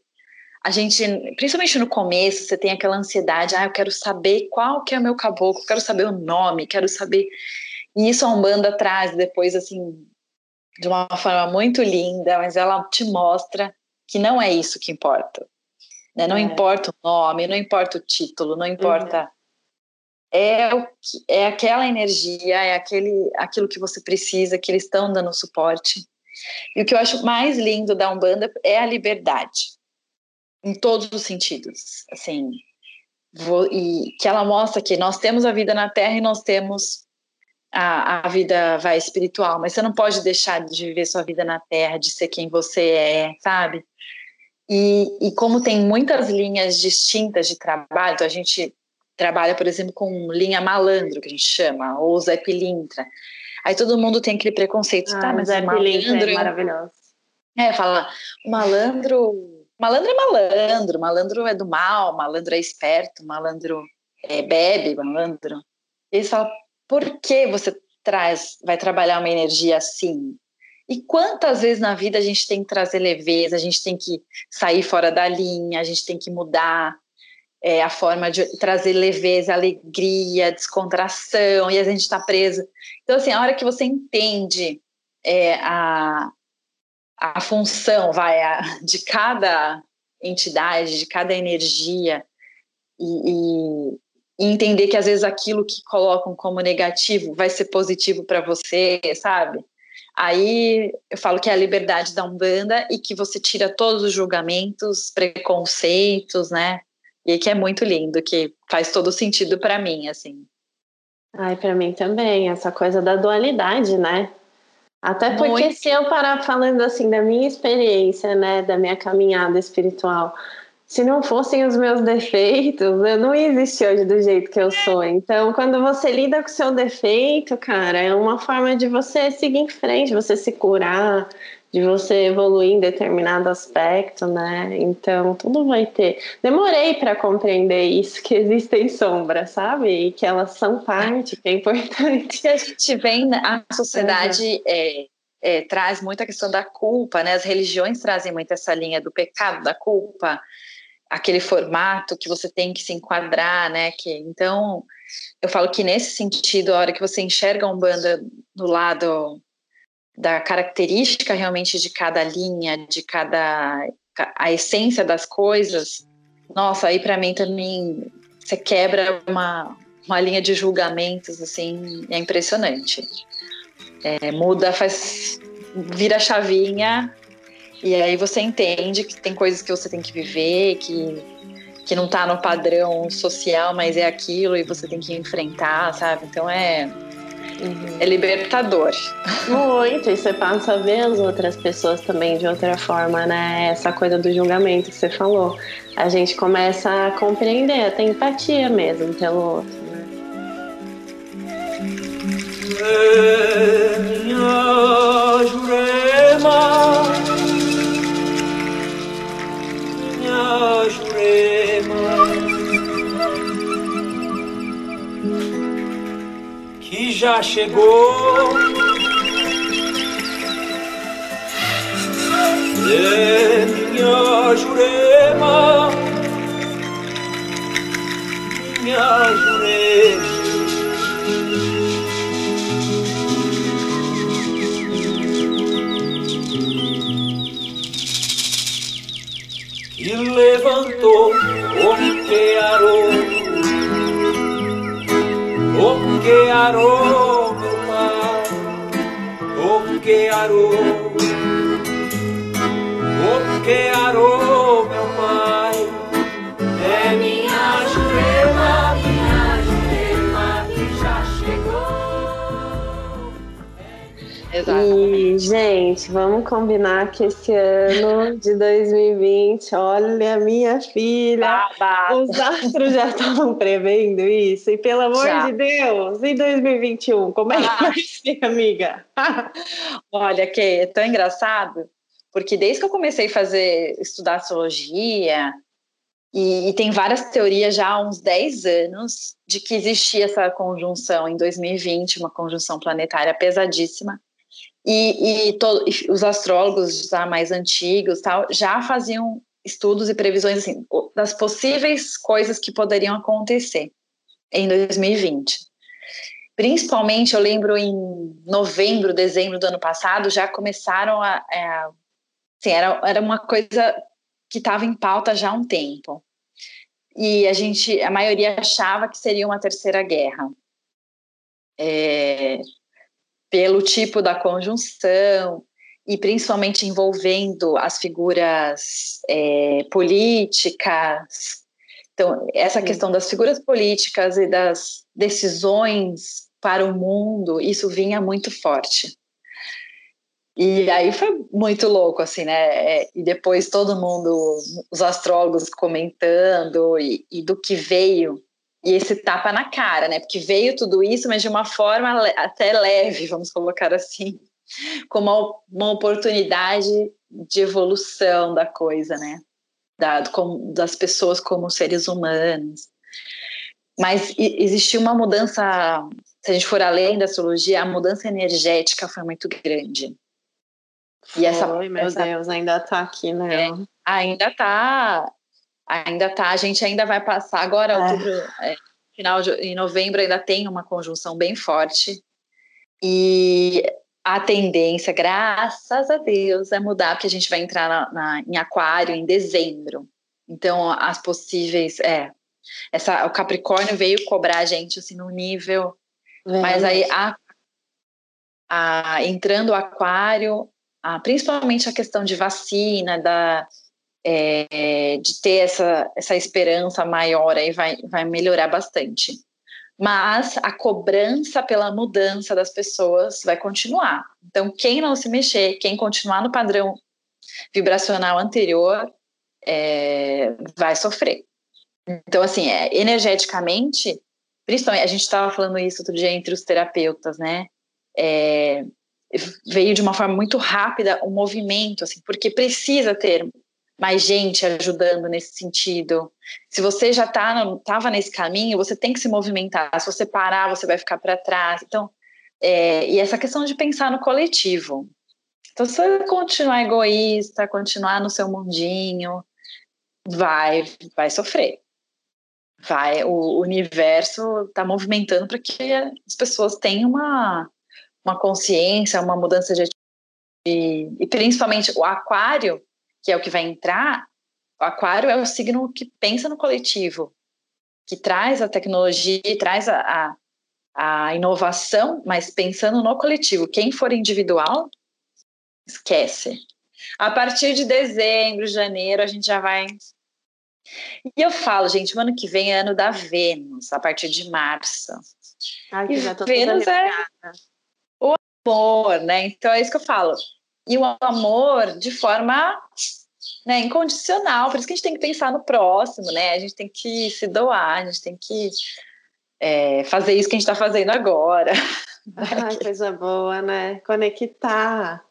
a gente, principalmente no começo, você tem aquela ansiedade, ah, eu quero saber qual que é o meu caboclo, quero saber o nome, quero saber. E isso a Umbanda traz depois, assim, de uma forma muito linda, mas ela te mostra que não é isso que importa. Né? Não é. importa o nome, não importa o título, não importa. Uhum. É, o que, é aquela energia, é aquele, aquilo que você precisa, que eles estão dando suporte. E o que eu acho mais lindo da Umbanda é a liberdade, em todos os sentidos. Assim, vou, e que ela mostra que nós temos a vida na Terra e nós temos a, a vida vai espiritual, mas você não pode deixar de viver sua vida na Terra, de ser quem você é, sabe? E, e como tem muitas linhas distintas de trabalho, então a gente trabalha, por exemplo, com linha malandro, que a gente chama, ou Zé Pilintra. Aí todo mundo tem aquele preconceito, ah, tá, mas
Zé Pilintra é maravilhoso.
É, fala, malandro, malandro é malandro, malandro é do mal, malandro é esperto, malandro é, bebe, malandro. Eles falam, por que você traz, vai trabalhar uma energia assim? E quantas vezes na vida a gente tem que trazer leveza, a gente tem que sair fora da linha, a gente tem que mudar é, a forma de trazer leveza, alegria, descontração, e a gente está presa. Então, assim, a hora que você entende é, a, a função vai, a, de cada entidade, de cada energia, e, e, e entender que às vezes aquilo que colocam como negativo vai ser positivo para você, sabe? Aí eu falo que é a liberdade da Umbanda e que você tira todos os julgamentos, preconceitos, né? E que é muito lindo, que faz todo sentido para mim, assim.
Ai, para mim também, essa coisa da dualidade, né? Até porque muito. se eu parar falando assim da minha experiência, né, da minha caminhada espiritual, se não fossem os meus defeitos, eu não ia existir hoje do jeito que eu sou. Então, quando você lida com o seu defeito, cara, é uma forma de você seguir em frente, você se curar, de você evoluir em determinado aspecto, né? Então, tudo vai ter. Demorei para compreender isso, que existem sombras, sabe? E que elas são parte, que é importante.
A gente vem, a sociedade é, é, traz muito a questão da culpa, né? As religiões trazem muito essa linha do pecado, da culpa aquele formato que você tem que se enquadrar, né? Que então eu falo que nesse sentido, a hora que você enxerga um banda do lado da característica realmente de cada linha, de cada a essência das coisas, nossa, aí para mim também você quebra uma, uma linha de julgamentos assim, é impressionante. É, muda, faz vira chavinha e aí você entende que tem coisas que você tem que viver, que que não está no padrão social, mas é aquilo e você tem que enfrentar, sabe? Então é Uhum. É libertador.
Muito, e você passa a ver as outras pessoas também de outra forma, né? Essa coisa do julgamento que você falou. A gente começa a compreender, a ter empatia mesmo pelo outro. Né? minha já chegou. É minha Jurema, minha Jurema. Que levantou o Miquearo o que arou, meu pai, o que arou, o que E, gente, vamos combinar que esse ano de 2020, olha, minha filha, os astros já estavam prevendo isso. E pelo amor já. de Deus, em 2021, como é que ah. vai ser, amiga?
olha, que é tão engraçado, porque desde que eu comecei a fazer, estudar astrologia, e, e, tem várias teorias já há uns 10 anos de que existia essa conjunção em 2020, uma conjunção planetária pesadíssima, e, e, os astrólogos já mais antigos tal, já faziam estudos e previsões assim, das possíveis coisas que poderiam acontecer em 2020. Principalmente, eu lembro em novembro, dezembro do ano passado, já começaram a. a assim, era, era uma coisa que estava em pauta já há um tempo. E a gente, a maioria achava que seria uma terceira guerra. É, pelo tipo da conjunção e principalmente envolvendo as figuras é, políticas. Então, essa Sim. questão das figuras políticas e das decisões para o mundo, isso vinha muito forte. E aí foi muito louco, assim, né? É, e depois todo mundo, os astrólogos comentando e, e do que veio e esse tapa na cara, né? Porque veio tudo isso, mas de uma forma até leve, vamos colocar assim, como uma oportunidade de evolução da coisa, né? Da, com, das pessoas como seres humanos. Mas existiu uma mudança, se a gente for além da astrologia, a mudança energética foi muito grande.
E essa, Oi, meu essa, Deus, ainda está aqui, né?
É, ainda está ainda tá, a gente ainda vai passar agora, é. outubro, é, final de em novembro ainda tem uma conjunção bem forte. E a tendência, graças a Deus, é mudar, porque a gente vai entrar na, na, em aquário em dezembro. Então, as possíveis. É. Essa, o Capricórnio veio cobrar a gente assim no nível. Mas aí a, a, entrando o aquário, a, principalmente a questão de vacina, da, é, de ter essa, essa esperança maior aí vai, vai melhorar bastante. Mas a cobrança pela mudança das pessoas vai continuar. Então, quem não se mexer, quem continuar no padrão vibracional anterior, é, vai sofrer. Então, assim, é, energeticamente, principalmente, a gente estava falando isso outro dia entre os terapeutas, né? É, veio de uma forma muito rápida o movimento, assim, porque precisa ter mais gente ajudando nesse sentido. Se você já estava tá nesse caminho, você tem que se movimentar. Se você parar, você vai ficar para trás. Então, é, e essa questão de pensar no coletivo. Então, se você continuar egoísta, continuar no seu mundinho, vai, vai sofrer. Vai, o universo está movimentando para que as pessoas tenham uma, uma consciência, uma mudança de e principalmente o aquário, que é o que vai entrar, o aquário é o signo que pensa no coletivo, que traz a tecnologia, traz a, a, a inovação, mas pensando no coletivo. Quem for individual, esquece. A partir de dezembro, janeiro, a gente já vai. E eu falo, gente, o ano que vem é ano da Vênus, a partir de março.
Ai, que já tô
Vênus é-
arrepiada.
amor, né? Então é isso que eu falo. E o amor de forma né, incondicional, por isso que a gente tem que pensar no próximo, né? A gente tem que se doar, a gente tem que é, fazer isso que a gente está fazendo agora.
Ai, coisa boa, né? Conectar.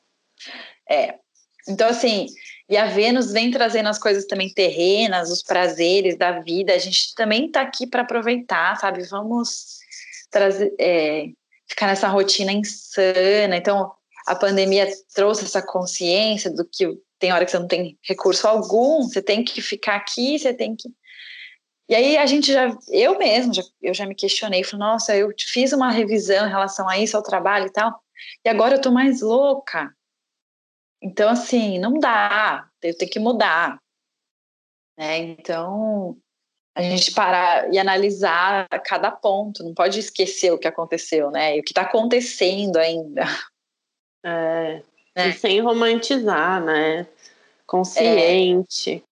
É. Então, assim, e a Vênus vem trazendo as coisas também terrenas, os prazeres da vida. A gente também está aqui para aproveitar, sabe? Vamos trazer, é, ficar nessa rotina insana. Então, a pandemia trouxe essa consciência do que tem hora que você não tem recurso algum, você tem que ficar aqui, você tem que. E aí a gente já, eu mesmo, já, eu já me questionei, falei, nossa, eu fiz uma revisão em relação a isso, ao trabalho e tal, e agora eu tô mais louca. Então, assim, não dá, eu tenho que mudar. Né? Então, a gente parar e analisar cada ponto, não pode esquecer o que aconteceu, né? E o que está acontecendo ainda.
É,
Né?
E sem romantizar, né? Consciente.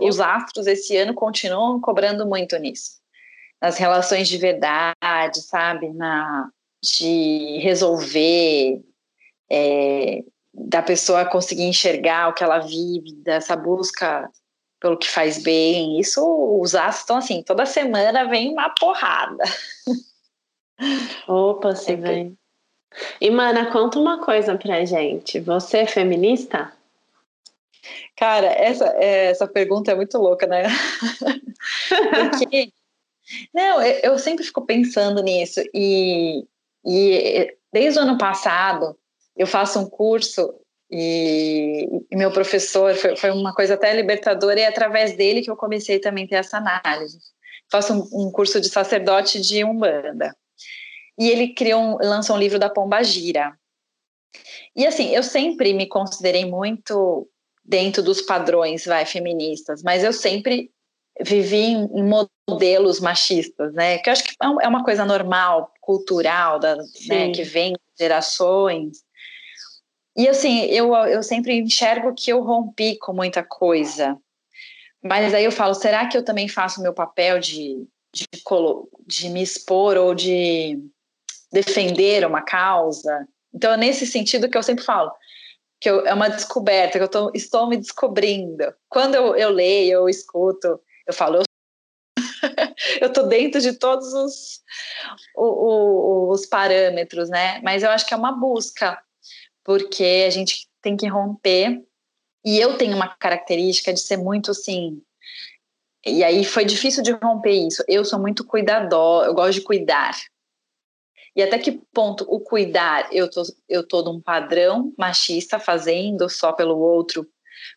Os astros esse ano continuam cobrando muito nisso. Nas relações de verdade, sabe? Na, de resolver, é, da pessoa conseguir enxergar o que ela vive, dessa busca pelo que faz bem. Isso, os astros estão assim, toda semana vem uma porrada.
Opa, se
É,
vem. E, mana, conta uma coisa pra gente. Você é feminista?
Cara, essa, é, essa pergunta é muito louca, né? Porque, não, eu, eu sempre fico pensando nisso, e, e desde o ano passado eu faço um curso e, e meu professor foi, foi uma coisa até libertadora, e é através dele que eu comecei também a ter essa análise. Faço um, um curso de sacerdote de Umbanda. E ele criou um, lançou um livro da Pomba Gira. E assim, eu sempre me considerei muito dentro dos padrões vai, feministas, mas eu sempre vivi em, modelos machistas, né? Que eu acho que é é uma coisa normal, cultural, da, né, que vem de gerações. E assim, eu, eu sempre enxergo que eu rompi com muita coisa. Mas aí eu falo, será que eu também faço o meu papel de, de, colo- de me expor ou de defender uma causa? Então, é nesse sentido que eu sempre falo, que eu- é uma descoberta, que eu tô- estou me descobrindo. Quando eu, eu leio, eu escuto, eu falo, eu tô dentro de todos os, os parâmetros, né? Mas eu acho que é uma busca, porque a gente tem que romper. E eu tenho uma característica de ser muito assim. E aí foi difícil de romper isso. Eu sou muito cuidador, eu gosto de cuidar. E até que ponto o cuidar, eu tô, eu tô num padrão machista, fazendo só pelo outro,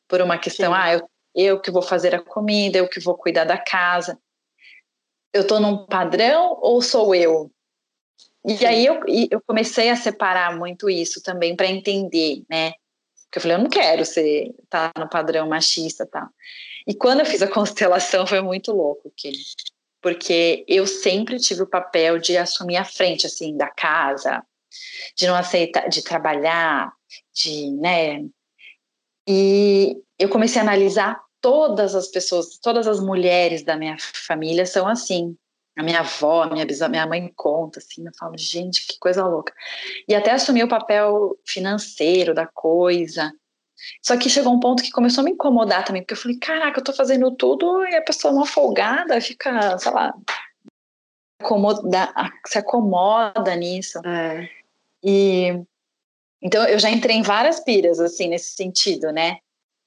por uma questão,
Sim.
ah, eu, eu que vou fazer a comida, eu que vou cuidar da casa. Eu tô num padrão ou sou eu? E
Sim.
aí eu, eu comecei a separar muito isso também para entender, né? Porque eu falei, eu não quero ser tá no padrão machista, tá? E quando eu fiz a constelação foi muito louco, que porque eu sempre tive o papel de assumir a frente assim da casa, de não aceitar, de trabalhar, de, né? E eu comecei a analisar todas as pessoas, todas as mulheres da minha família são assim. A minha avó, a minha bisavó, minha mãe conta assim, eu falo, gente, que coisa louca. E até assumir o papel financeiro da coisa. Só que chegou um ponto que começou a me incomodar também, porque eu falei, caraca, eu tô fazendo tudo e a pessoa é uma folgada fica, sei lá, acomoda, se acomoda nisso.
É.
E então eu já entrei em várias piras assim nesse sentido, né?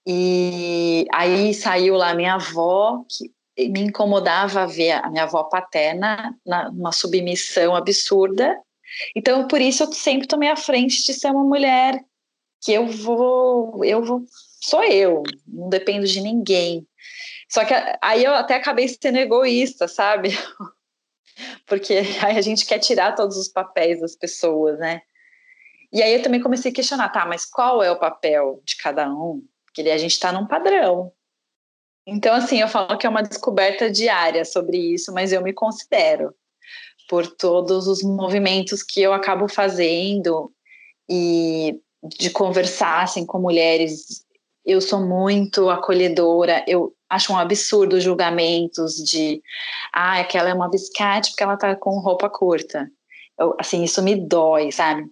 E aí saiu lá minha avó que me incomodava ver a minha avó paterna na- numa submissão absurda. Então por isso eu sempre tomei à frente de ser uma mulher que eu vou, eu vou, sou eu, não dependo de ninguém. Só que aí eu até acabei sendo egoísta, sabe? Porque aí a gente quer tirar todos os papéis das pessoas, né? E aí eu também comecei a questionar, tá, mas qual é o papel de cada um? Porque a gente está num padrão. Então, assim, eu falo que é uma descoberta diária sobre isso, mas eu me considero por todos os movimentos que eu acabo fazendo e de conversar assim, com mulheres. Eu sou muito acolhedora, eu acho um absurdo julgamentos de ah, aquela é uma biscate porque ela tá com roupa curta. Eu, assim, isso me dói, sabe?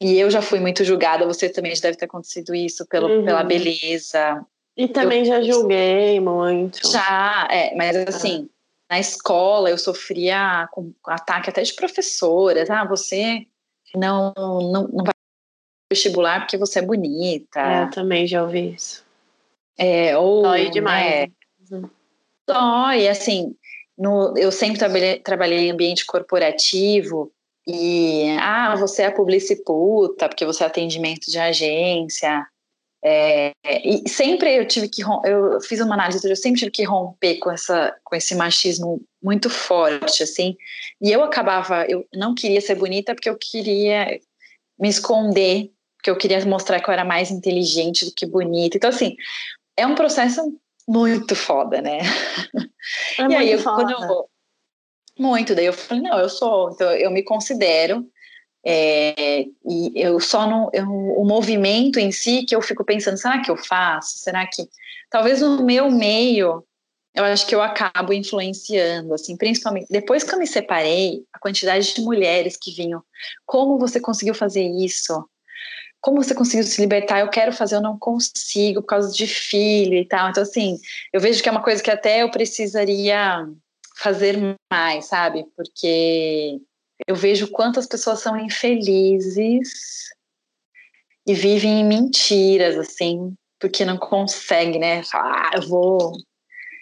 E eu já fui muito julgada, você também já deve ter acontecido isso pelo, uhum. pela beleza.
E também eu, já julguei muito.
Já, é, mas assim, na escola eu sofria com ataque até de professoras. Ah, você não, não, não vai vestibular porque você é bonita.
É, eu também já ouvi isso.
É, ou,
Dói demais.
Né? Dói, assim, no, eu sempre trabalhei, trabalhei em ambiente corporativo e, ah, você é publiciputa porque você é atendimento de agência. É, e sempre eu tive que eu fiz uma análise, eu sempre tive que romper com essa com esse machismo muito forte assim. E eu acabava, eu não queria ser bonita porque eu queria me esconder, porque eu queria mostrar que eu era mais inteligente do que bonita. Então assim, é um processo muito foda, né?
É e aí eu, quando eu
muito, daí eu falei, não, eu sou, então eu me considero é, e eu só não. Eu, o movimento em si que eu fico pensando, será que eu faço? Será que. Talvez no meu meio, eu acho que eu acabo influenciando, assim, principalmente. Depois que eu me separei, a quantidade de mulheres que vinham. Como você conseguiu fazer isso? Como você conseguiu se libertar? Eu quero fazer, eu não consigo por causa de filho e tal. Então, assim, eu vejo que é uma coisa que até eu precisaria fazer mais, sabe? Porque eu vejo quantas pessoas são infelizes e vivem em mentiras, assim, porque não conseguem, né? Ah, eu vou.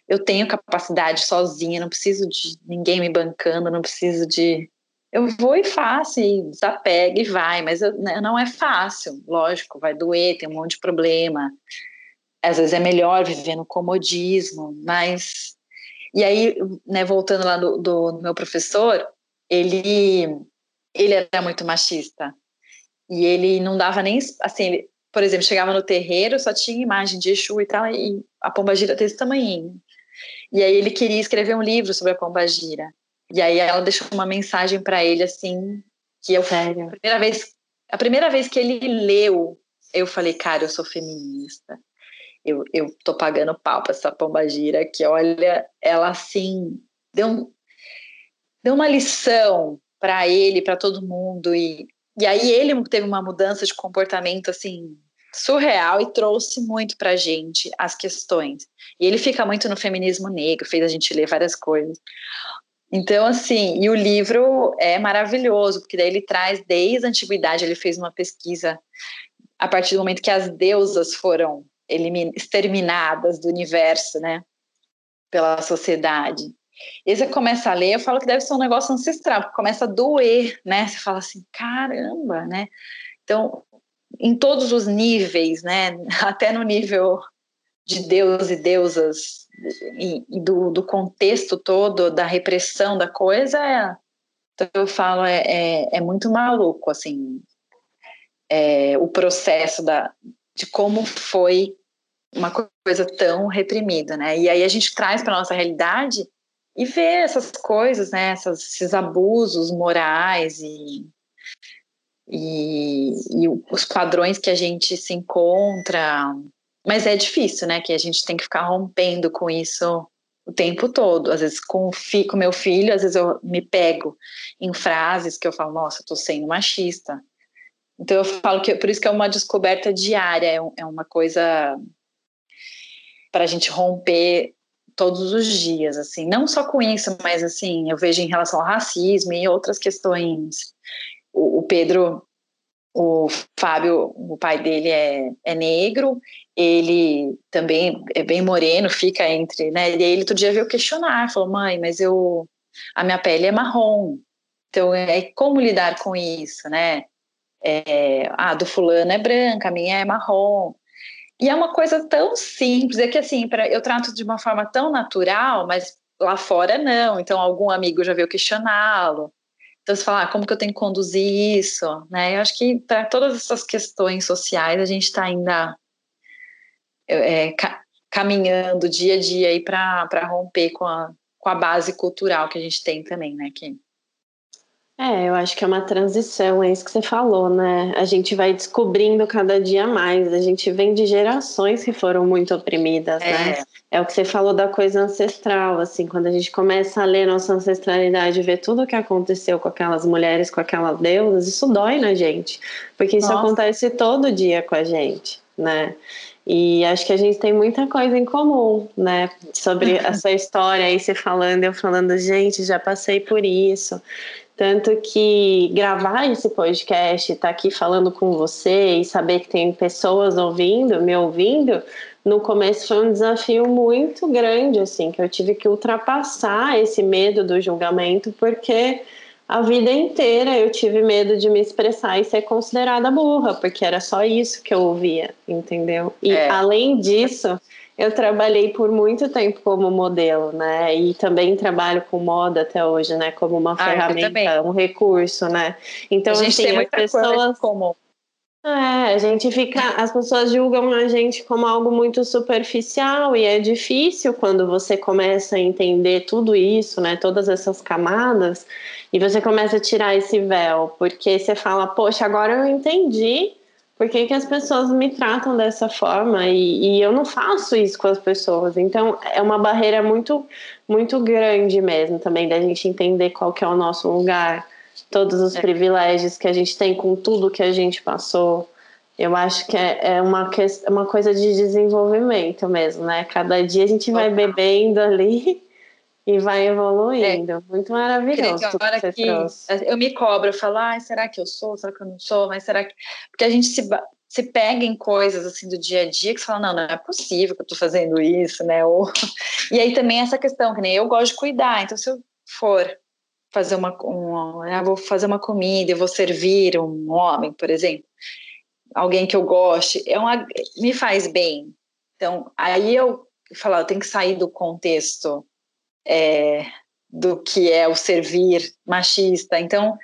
Eu tenho capacidade sozinha, não preciso de ninguém me bancando, não preciso de. Eu vou e faço, e desapega e vai, mas eu, né, não é fácil, lógico, vai doer, tem um monte de problema. Às vezes é melhor viver no comodismo, mas. E aí, né, voltando lá do, do meu professor, ele ele era muito machista. E ele não dava nem assim, ele, por exemplo, chegava no terreiro, só tinha imagem de Exu e tal, e a pomba gira desse tamanho. E aí ele queria escrever um livro sobre a pomba gira. E aí ela deixou uma mensagem para ele assim, que eu
Sério?
A primeira vez a primeira vez que ele leu, eu falei, cara, eu sou feminista. Eu, eu tô pagando pau pra essa pomba gira que olha, ela assim, deu um, deu uma lição para ele, para todo mundo e e aí ele teve uma mudança de comportamento assim surreal e trouxe muito para gente as questões. E ele fica muito no feminismo negro, fez a gente ler várias coisas. Então, assim, e o livro é maravilhoso, porque daí ele traz desde a antiguidade, ele fez uma pesquisa a partir do momento que as deusas foram exterminadas do universo, né, pela sociedade. E você começa a ler, eu falo que deve ser um negócio ancestral, porque começa a doer, né? Você fala assim, caramba, né? Então, em todos os níveis, né? Até no nível de Deus e deusas e, e do, do, contexto todo da repressão da coisa, é, então eu falo é, é, é muito maluco, assim, é, o processo da, de como foi uma coisa tão reprimida, né? E aí a gente traz para nossa realidade e ver essas coisas, né, essas, esses abusos morais e, e, e, os padrões que a gente se encontra. Mas é difícil, né, que a gente tem que ficar rompendo com isso o tempo todo. Às vezes com o com meu filho, às vezes eu me pego em frases que eu falo, nossa, estou sendo machista. Então eu falo que por isso que é uma descoberta diária, é, é uma coisa para a gente romper todos os dias, assim, não só com isso, mas assim, eu vejo em relação ao racismo e outras questões. O, o Pedro, o Fábio, o pai dele é, é negro, ele também é bem moreno, fica entre, né? E ele outro dia veio questionar, falou, mãe, mas eu, a minha pele é marrom, então é como lidar com isso, né? É, ah, do fulano é branca, a minha é marrom. E é uma coisa tão simples, é que assim, pra, eu trato de uma forma tão natural, mas lá fora não. Então, algum amigo já veio questioná-lo. Então você fala, ah, como que eu tenho que conduzir isso, né? Eu acho que para todas essas questões sociais a gente está ainda é, ca caminhando dia a dia aí para romper com a, com a base cultural que a gente tem também, né? Que
é, eu acho que é uma transição, é isso que você falou, né? A gente vai descobrindo cada dia mais. A gente vem de gerações que foram muito oprimidas, né? é. né? É o que você falou da coisa ancestral, assim, quando a gente começa a ler nossa ancestralidade, ver tudo o que aconteceu com aquelas mulheres, com aquelas deusas, isso dói na gente, porque isso nossa. acontece todo dia com a gente, né? E acho que a gente tem muita coisa em comum, né? Sobre a sua história, aí você falando, eu falando, gente, já passei por isso. Tanto que gravar esse podcast, estar tá aqui falando com você e saber que tem pessoas ouvindo, me ouvindo, no começo foi um desafio muito grande, assim, que eu tive que ultrapassar esse medo do julgamento, porque a vida inteira eu tive medo de me expressar e ser considerada burra, porque era só isso que eu ouvia, entendeu? E é. além disso, eu trabalhei por muito tempo como modelo, né? E também trabalho com moda até hoje, né? Como uma ah, ferramenta, um recurso, né? Então,
a gente
assim,
tem muita
as pessoas.
Como...
É, a gente fica. As pessoas julgam a gente como algo muito superficial e é difícil quando você começa a entender tudo isso, né? Todas essas camadas, e você começa a tirar esse véu, porque você fala, poxa, agora eu entendi por que, que as pessoas me tratam dessa forma e, e, eu não faço isso com as pessoas. Então é uma barreira muito, muito grande mesmo também da gente entender qual que é o nosso lugar, todos os é. privilégios que a gente tem com tudo que a gente passou. Eu acho que é, é uma, é uma coisa de desenvolvimento mesmo, né? Cada dia a gente vai bebendo ali e vai evoluindo. É. Muito maravilhoso.
Agora que, que eu me cobro, eu falo, ah, será que eu sou? Será que eu não sou? Mas será que. Porque a gente se, se pega em coisas assim do dia a dia que você fala, não, não é possível que eu tô fazendo isso, né? Ou... E aí também essa questão, que nem eu gosto de cuidar, então se eu for fazer uma, um, eu vou fazer uma comida, eu vou servir um homem, por exemplo, alguém que eu goste, é uma, me faz bem. Então, aí eu falo, eu tenho que sair do contexto é, do que é o servir machista. Então,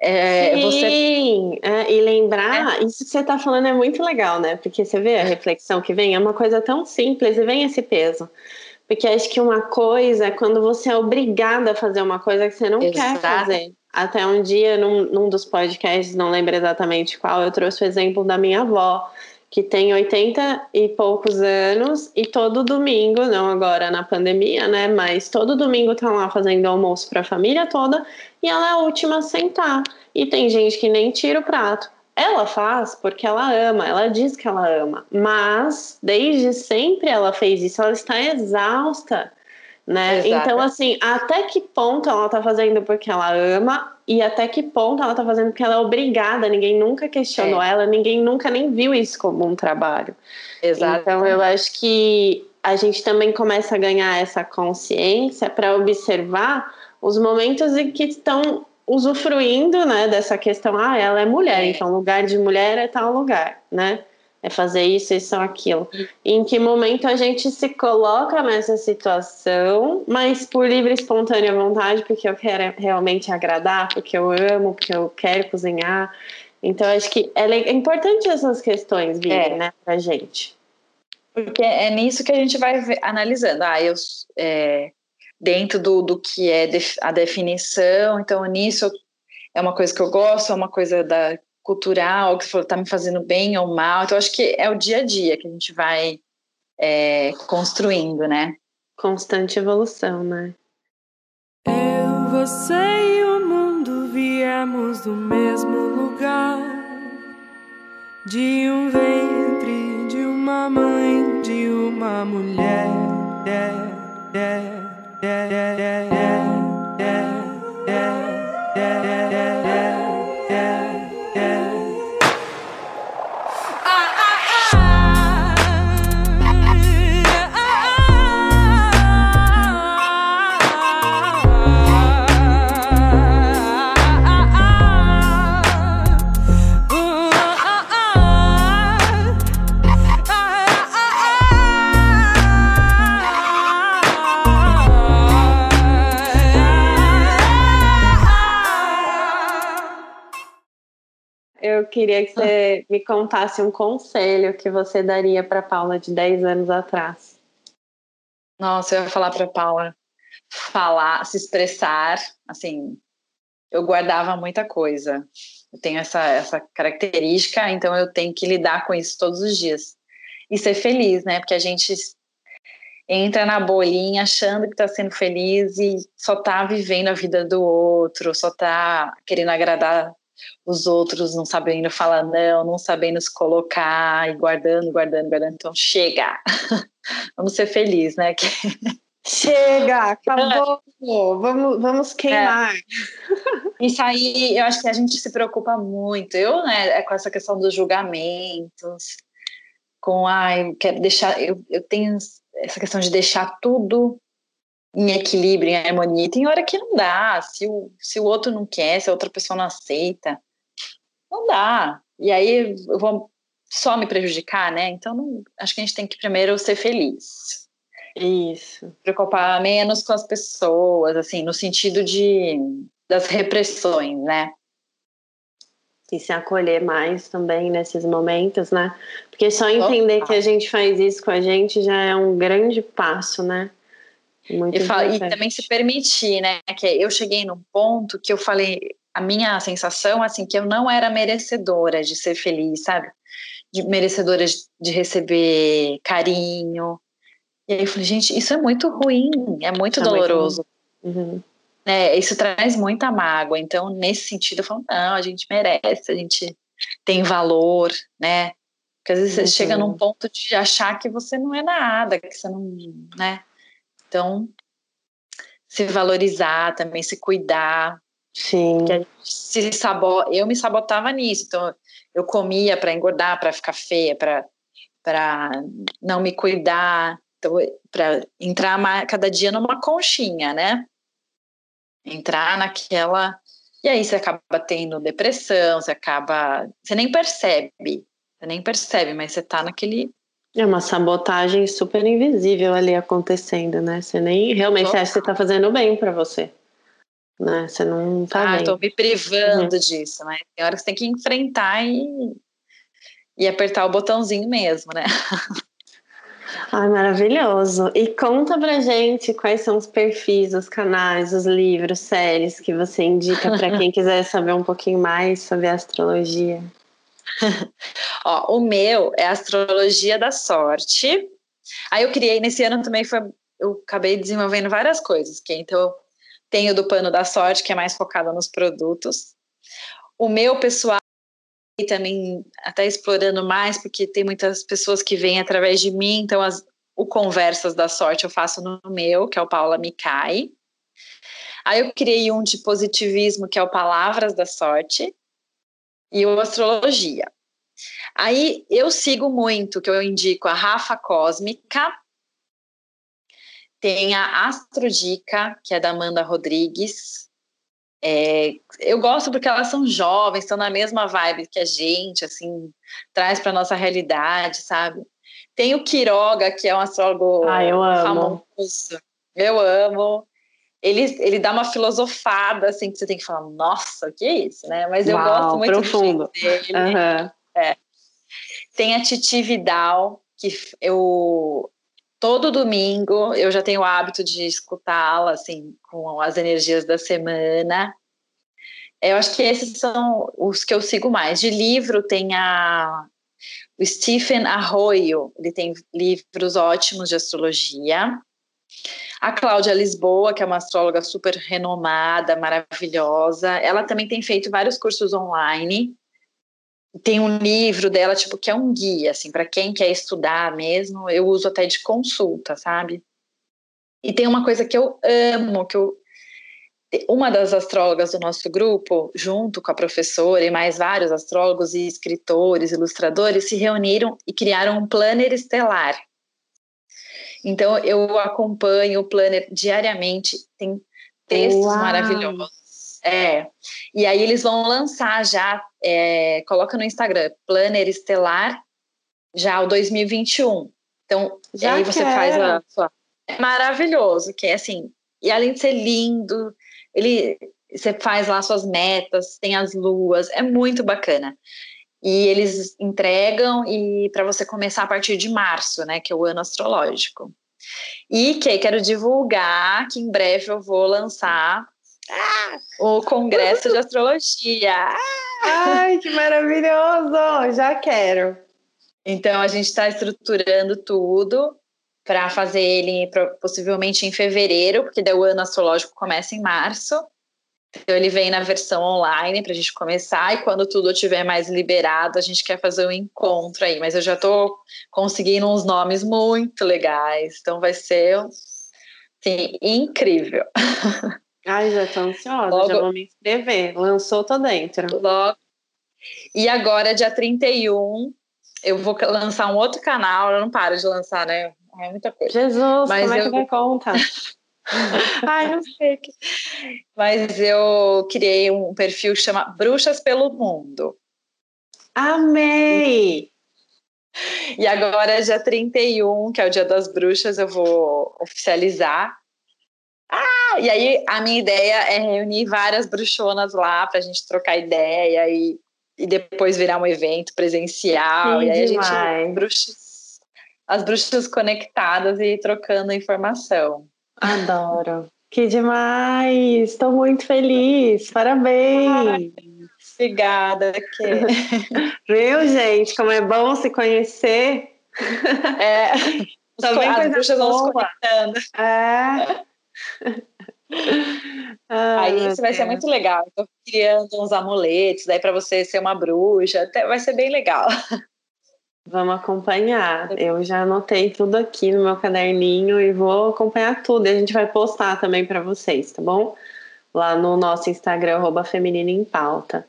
é, Sim, você... é, e lembrar, é. isso que você está falando é muito legal, né? Porque você vê a reflexão que vem, é uma coisa tão simples e vem esse peso. Porque acho que uma coisa é quando você é obrigada a fazer uma coisa que você não Exato. quer fazer. Até um dia, num, num dos podcasts, não lembro exatamente qual, eu trouxe o exemplo da minha avó que tem 80 e poucos anos e todo domingo, não agora na pandemia, né? Mas todo domingo tá lá fazendo almoço para a família toda e ela é a última a sentar. E tem gente que nem tira o prato. Ela faz porque ela ama, ela diz que ela ama, mas desde sempre ela fez isso, ela está exausta né? Exato. Então, assim, até que ponto ela tá fazendo porque ela ama e até que ponto ela tá fazendo porque ela é obrigada, ninguém nunca questionou é. ela, ninguém nunca nem viu isso como um trabalho.
Exato.
Então, eu acho que a gente também começa a ganhar essa consciência para observar os momentos em que estão usufruindo, né, dessa questão, ah, ela é mulher, é. então lugar de mulher é tal lugar, né? É fazer isso, isso aquilo. Em que momento a gente se coloca nessa situação, mas por livre e espontânea vontade, porque eu quero realmente agradar, porque eu amo, porque eu quero cozinhar. Então, acho que é importante essas questões virem, é. né, pra gente.
Porque é nisso que a gente vai analisando. Ah, eu. É, dentro do, do que é a definição, então nisso é uma coisa que eu gosto, é uma coisa da, cultural, que está me fazendo bem ou mal. Então, acho que é o dia a dia que a gente vai é, construindo, né?
Constante evolução, né?
Eu, você e o mundo viemos do mesmo lugar de um ventre, de uma mãe, de uma mulher. É, é, é, yeah.
Eu queria que você me contasse um conselho que você daria para Paula de 10 anos atrás.
Nossa, eu ia falar para Paula falar, se expressar, assim, eu guardava muita coisa. Eu tenho essa, essa característica, então eu tenho que lidar com isso todos os dias. E ser feliz, né? Porque a gente entra na bolinha achando que está sendo feliz e só está vivendo a vida do outro, só está querendo agradar os outros, não sabendo falar não, não sabendo se colocar e guardando, guardando, guardando. Então chega, vamos ser felizes, né?
Chega, acabou, vamos, vamos queimar. É.
Isso aí, eu acho que a gente se preocupa muito. Eu, né, é com essa questão dos julgamentos, com, ai, quero deixar, eu, eu tenho essa questão de deixar tudo em equilíbrio, em harmonia. Tem hora que não dá, se o, se o outro não quer, se a outra pessoa não aceita, não dá. E aí eu vou só me prejudicar, né? Então, não, acho que a gente tem que primeiro ser feliz.
Isso.
Preocupar menos com as pessoas, assim, no sentido de das repressões, né?
E se acolher mais também nesses momentos, né? Porque só entender Opa. que a gente faz isso com a gente já é um grande passo, né?
Muito e, fala, e também se permitir, né? Que eu cheguei num ponto que eu falei, a minha sensação, assim, que eu não era merecedora de ser feliz, sabe? De, merecedora de, de receber carinho. E aí eu falei, gente, isso é muito ruim, é muito é doloroso. Muito uhum. É, isso traz muita mágoa. Então, nesse sentido, eu falo, não, a gente merece, a gente tem valor, né? Porque às vezes uhum. você chega num ponto de achar que você não é nada, que você não, né? Então, se valorizar também, se cuidar.
Sim.
Se sabo... Eu me sabotava nisso. Então, eu comia para engordar, para ficar feia, para não me cuidar, então, para entrar mais, cada dia numa conchinha, né? Entrar naquela. E aí você acaba tendo depressão, você acaba. Você nem percebe, você nem percebe, mas você tá naquele
é uma sabotagem super invisível ali acontecendo, né? Você nem realmente acha que você tá fazendo bem para você. Né? Você não tá
ah,
bem.
tô me privando uhum. disso, né? Tem hora que você tem que enfrentar e, e apertar o botãozinho mesmo, né?
Ai, maravilhoso. E conta pra gente quais são os perfis, os canais, os livros, séries que você indica para quem quiser saber um pouquinho mais sobre astrologia.
Ó, o meu é Astrologia da Sorte. Aí eu criei, nesse ano também foi, eu acabei desenvolvendo várias coisas, que então tenho do Pano da Sorte, que é mais focado nos produtos. O meu pessoal e também até explorando mais, porque tem muitas pessoas que vêm através de mim, então as, o Conversas da Sorte eu faço no meu, que é o Paula Micai. Aí eu criei um de positivismo, que é o Palavras da Sorte, e o Astrologia. Aí eu sigo muito, que eu indico a Rafa Cósmica, tem a Astrodica, que é da Amanda Rodrigues. É, eu gosto porque elas são jovens, estão na mesma vibe que a gente, assim, traz para nossa realidade, sabe? Tem o Quiroga, que é um astrólogo
ah, eu amo.
famoso. Eu amo ele, ele dá uma filosofada, assim, que você tem que falar, nossa, o que é isso, né? Mas eu Uau, gosto muito
profundo.
dele. Uhum. É. Tem a Titi Vidal, que eu todo domingo eu já tenho o hábito de escutá-la, assim, com as energias da semana. Eu acho que esses são os que eu sigo mais. De livro tem a o Stephen Arroyo, ele tem livros ótimos de astrologia. A Cláudia Lisboa, que é uma astróloga super renomada, maravilhosa, ela também tem feito vários cursos online. Tem um livro dela, tipo, que é um guia, assim, para quem quer estudar mesmo. Eu uso até de consulta, sabe? E tem uma coisa que eu amo, que eu uma das astrólogas do nosso grupo, junto com a professora e mais vários astrólogos e escritores, ilustradores, se reuniram e criaram um planner estelar. Então eu acompanho o planner diariamente, tem textos Uau. maravilhosos. É. E aí eles vão lançar já, é, coloca no Instagram, Planner Estelar, já o 2021. Então, já aí você quero. faz a sua. É maravilhoso, que é assim, e além de ser lindo, ele você faz lá suas metas, tem as luas, é muito bacana. E eles entregam e para você começar a partir de março, né, que é o ano astrológico. E que quero divulgar que em breve eu vou lançar ah, o congresso de astrologia.
Ai, que maravilhoso! Já quero.
Então a gente está estruturando tudo para fazer ele possivelmente em fevereiro, porque daí o ano astrológico começa em março. Então ele vem na versão online para a gente começar e quando tudo estiver mais liberado, a gente quer fazer um encontro aí. Mas eu já estou conseguindo uns nomes muito legais, então vai ser assim, incrível.
Ai, já estou ansiosa, Logo, já vou me inscrever. Lançou, tô dentro.
Logo. E agora, dia 31, eu vou lançar um outro canal, eu não paro de lançar, né? É muita coisa.
Jesus, Mas como é que vai contar?
Ai, não sei. Mas eu criei um perfil que chama Bruxas pelo Mundo.
Amei!
E agora, dia 31, que é o Dia das Bruxas, eu vou oficializar. Ah, e aí a minha ideia é reunir várias bruxonas lá para a gente trocar ideia e, e depois virar um evento presencial.
Que
e aí
demais.
a gente bruxas, as bruxas conectadas e trocando informação.
Adoro. Que demais! Estou muito feliz. Parabéns!
Obrigada, que...
Viu, gente? Como é bom se conhecer.
É, também as bruxas vão se conectando.
É.
Aí isso vai Deus. ser muito legal. Estou criando uns amuletos, daí para você ser uma bruxa, vai ser bem legal.
Vamos acompanhar. Eu já anotei tudo aqui no meu caderninho e vou acompanhar tudo. E a gente vai postar também para vocês, tá bom? Lá no nosso Instagram, arroba Feminina em Pauta.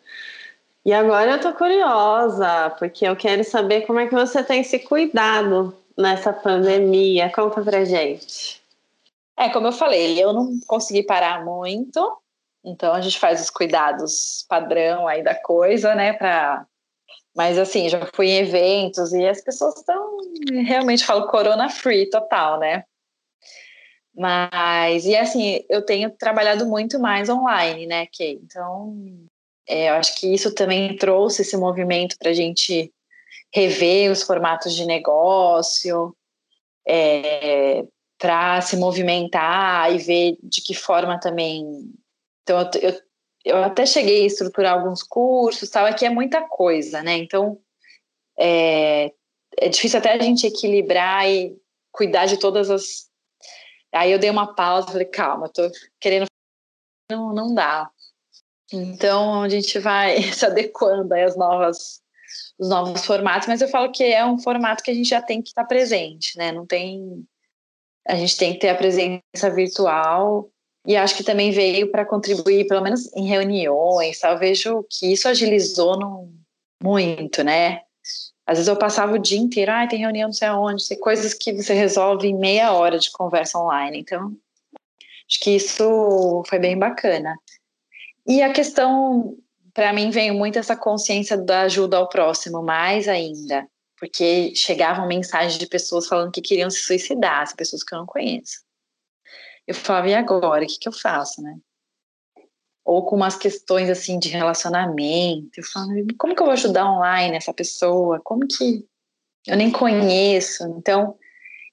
E agora eu tô curiosa, porque eu quero saber como é que você tem se cuidado nessa pandemia. Conta pra gente.
É, como eu falei, eu não consegui parar muito, então a gente faz os cuidados padrão aí da coisa, né, para mas assim, já fui em eventos e as pessoas estão realmente falo corona free total, né? Mas e assim, eu tenho trabalhado muito mais online, né, Kay? Então, é, eu acho que isso também trouxe esse movimento para a gente rever os formatos de negócio, é, para se movimentar e ver de que forma também. Então, eu, eu eu até cheguei a estruturar alguns cursos, tal, aqui é muita coisa, né? Então, é, é difícil até a gente equilibrar e cuidar de todas as. Aí eu dei uma pausa, falei, calma, tô querendo. Não, não dá. Então, a gente vai se adequando aí às novas, os novos formatos, mas eu falo que é um formato que a gente já tem que estar presente, né? Não tem. A gente tem que ter a presença virtual e acho que também veio para contribuir, pelo menos em reuniões, eu vejo que isso agilizou no, muito, né? Às vezes eu passava o dia inteiro, ah, tem reunião não sei aonde, tem coisas que você resolve em meia hora de conversa online. Então, acho que isso foi bem bacana. E a questão, para mim, veio muito essa consciência da ajuda ao próximo, mais ainda, porque chegavam mensagens de pessoas falando que queriam se suicidar, pessoas que eu não conheço eu falava, e agora? O que, que eu faço, né? Ou com umas questões assim de relacionamento. Eu falava, como que eu vou ajudar online essa pessoa? Como que eu nem conheço? Então,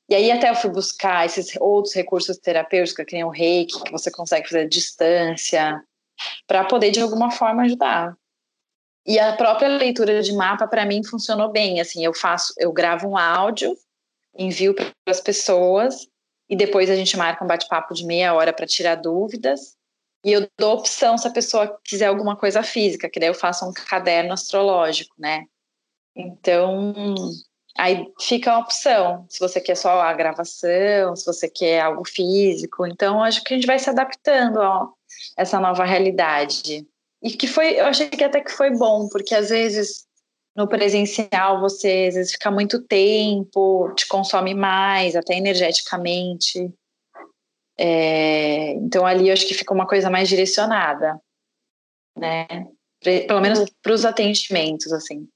e aí até eu fui buscar esses outros recursos terapêuticos, que nem o reiki, que você consegue fazer à distância, para poder de alguma forma ajudar. E a própria leitura de mapa para mim funcionou bem, assim, eu faço, eu gravo um áudio, envio para as pessoas e depois a gente marca um bate-papo de meia hora para tirar dúvidas. E eu dou opção se a pessoa quiser alguma coisa física, que daí eu faço um caderno astrológico, né? Então, aí fica a opção, se você quer só a gravação, se você quer algo físico. Então, acho que a gente vai se adaptando a essa nova realidade. E que foi, eu achei que até que foi bom, porque às vezes no presencial, você às vezes fica muito tempo, te consome mais, até energeticamente. É, então ali eu acho que fica uma coisa mais direcionada, né? Pelo menos uhum. para os atendimentos, assim.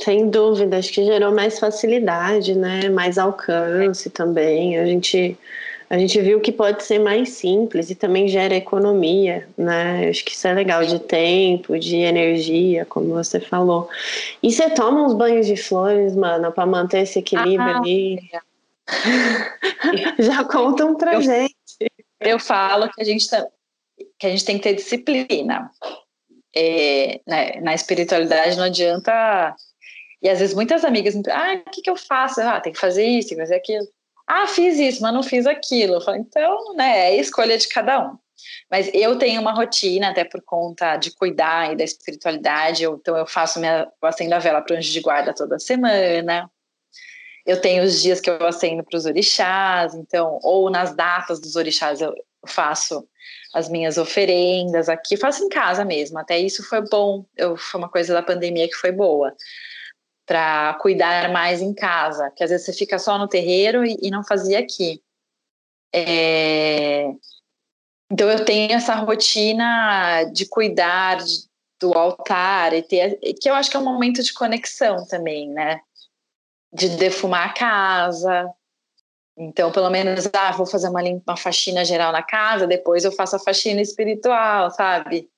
Sem dúvida, acho que gerou mais facilidade, né? Mais alcance também. A gente a gente viu que pode ser mais simples e também gera economia, né? Acho que isso é legal de tempo, de energia, como você falou. E você toma uns banhos de flores, mano, para manter esse equilíbrio ah, ali. Já contam pra
eu,
gente.
Eu falo que a gente tá, que a gente tem que ter disciplina. É, né, na espiritualidade não adianta. E às vezes muitas amigas me ah, o que, que eu faço? Ah, tem que fazer isso, tem que fazer aquilo. Ah, fiz isso, mas não fiz aquilo. Eu falo, então, né, é escolha de cada um. Mas eu tenho uma rotina, até por conta de cuidar e da espiritualidade. Eu, então, eu faço minha. Eu acendo a vela para o anjo de guarda toda semana. Eu tenho os dias que eu acendo para os orixás, então, ou nas datas dos orixás eu faço as minhas oferendas aqui, faço em casa mesmo. Até isso foi bom. Eu, foi uma coisa da pandemia que foi boa para cuidar mais em casa, que às vezes você fica só no terreiro e, e não fazia aqui. É... Então eu tenho essa rotina de cuidar do altar e ter, que eu acho que é um momento de conexão também, né? De defumar a casa. Então, pelo menos, ah, vou fazer uma, uma faxina geral na casa, depois eu faço a faxina espiritual, sabe?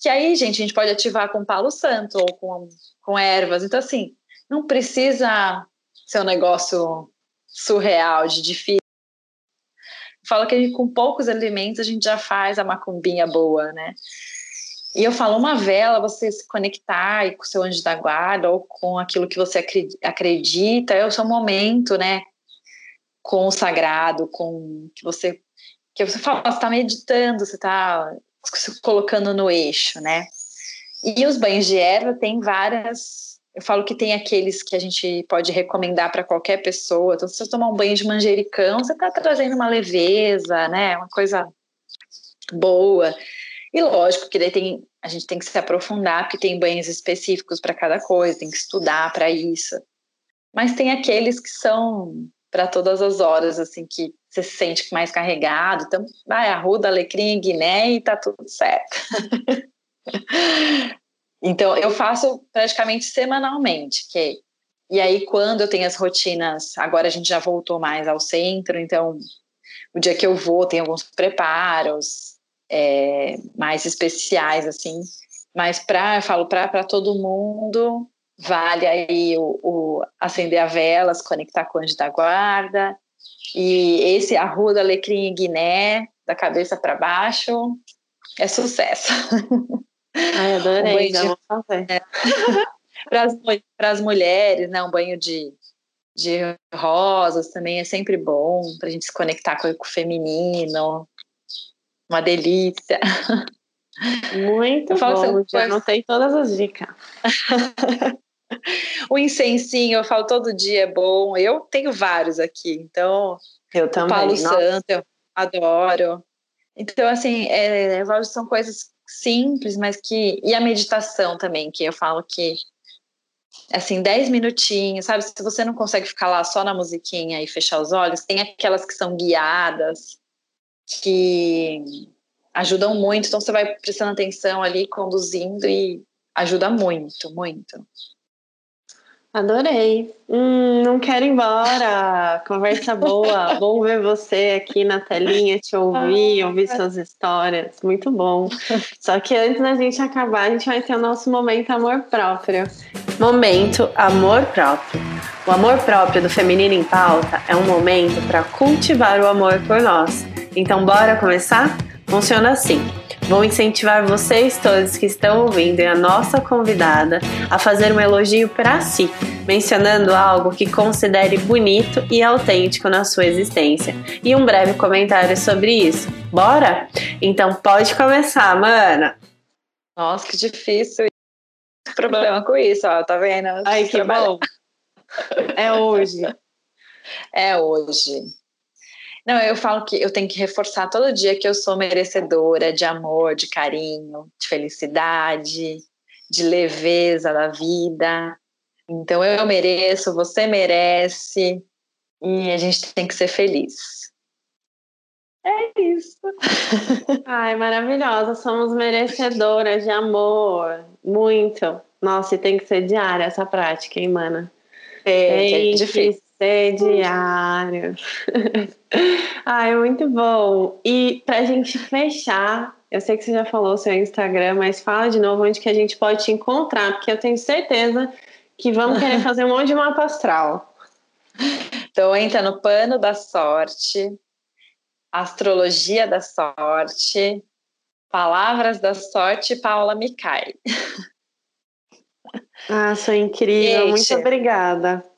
Que aí, gente, a gente pode ativar com palo santo ou com, com ervas. Então, assim, não precisa ser um negócio surreal, de difícil. Falo que com poucos alimentos a gente já faz a macumbinha boa, né? E eu falo, uma vela, você se conectar com o seu anjo da guarda ou com aquilo que você acredita, é o seu momento, né? Com o sagrado, com que você que você fala, está meditando, você está se colocando no eixo, né? E os banhos de erva têm várias eu falo que tem aqueles que a gente pode recomendar para qualquer pessoa. Então, se você tomar um banho de manjericão, você está trazendo uma leveza, né? Uma coisa boa. E lógico que daí tem, a gente tem que se aprofundar, porque tem banhos específicos para cada coisa, tem que estudar para isso. Mas tem aqueles que são para todas as horas, assim, que você se sente mais carregado. Então, vai, arruda, alecrim, guiné e tá tudo certo. Então, eu faço praticamente semanalmente, que e aí, quando eu tenho as rotinas, agora a gente já voltou mais ao centro, então o dia que eu vou tem alguns preparos é, mais especiais, assim. Mas para, eu falo, para todo mundo, vale aí o, o, acender a vela, se conectar com o anjo da guarda. E esse Arruda, Alecrim e Guiné, da cabeça para baixo, é sucesso.
Ai, adorei, um já vou fazer. É.
para as mulheres, né, um banho de, de rosas também é sempre bom para a gente se conectar com, com o feminino. Uma delícia.
Muito eu falo bom, já anotei todas as dicas.
o incensinho, eu falo todo dia é bom. Eu tenho vários aqui, então.
Eu também.
Palo Nossa. Santo, eu adoro. Então, assim, é, são coisas simples, mas que. E a meditação também, que eu falo que. Assim, 10 minutinhos, sabe? Se você não consegue ficar lá só na musiquinha e fechar os olhos, tem aquelas que são guiadas, que ajudam muito. Então, você vai prestando atenção ali, conduzindo e ajuda muito, muito.
Adorei. Hum, não quero ir embora. Conversa boa. bom ver você aqui na telinha, te ouvir, ouvir suas histórias. Muito bom. Só que antes da gente acabar, a gente vai ter o nosso momento amor próprio. Momento amor próprio. O amor próprio do Feminino em Pauta é um momento para cultivar o amor por nós. Então, bora começar? Funciona assim. Vou incentivar vocês todos que estão ouvindo e a nossa convidada a fazer um elogio para si, mencionando algo que considere bonito e autêntico na sua existência e um breve comentário sobre isso. Bora? Então pode começar, mana.
Nossa, que difícil. Problema com isso, ó, tá vendo?
Ai, que trabalha. bom. É hoje.
É hoje. Não, eu falo que eu tenho que reforçar todo dia que eu sou merecedora de amor, de carinho, de felicidade, de leveza da vida. Então eu mereço, você merece e a gente tem que ser feliz. É isso.
Ai, maravilhosa. Somos merecedoras de amor. Muito. Nossa, e tem que ser diária essa prática, hein, mana?
É, é, é difícil
Presidiário. ah, é muito bom. E para a gente fechar, eu sei que você já falou o seu Instagram, mas fala de novo onde que a gente pode te encontrar, porque eu tenho certeza que vamos querer fazer um monte de mapa astral.
Então entra no pano da sorte, astrologia da sorte, palavras da sorte, Paula Micai.
Ah, sou incrível, gente, muito obrigada.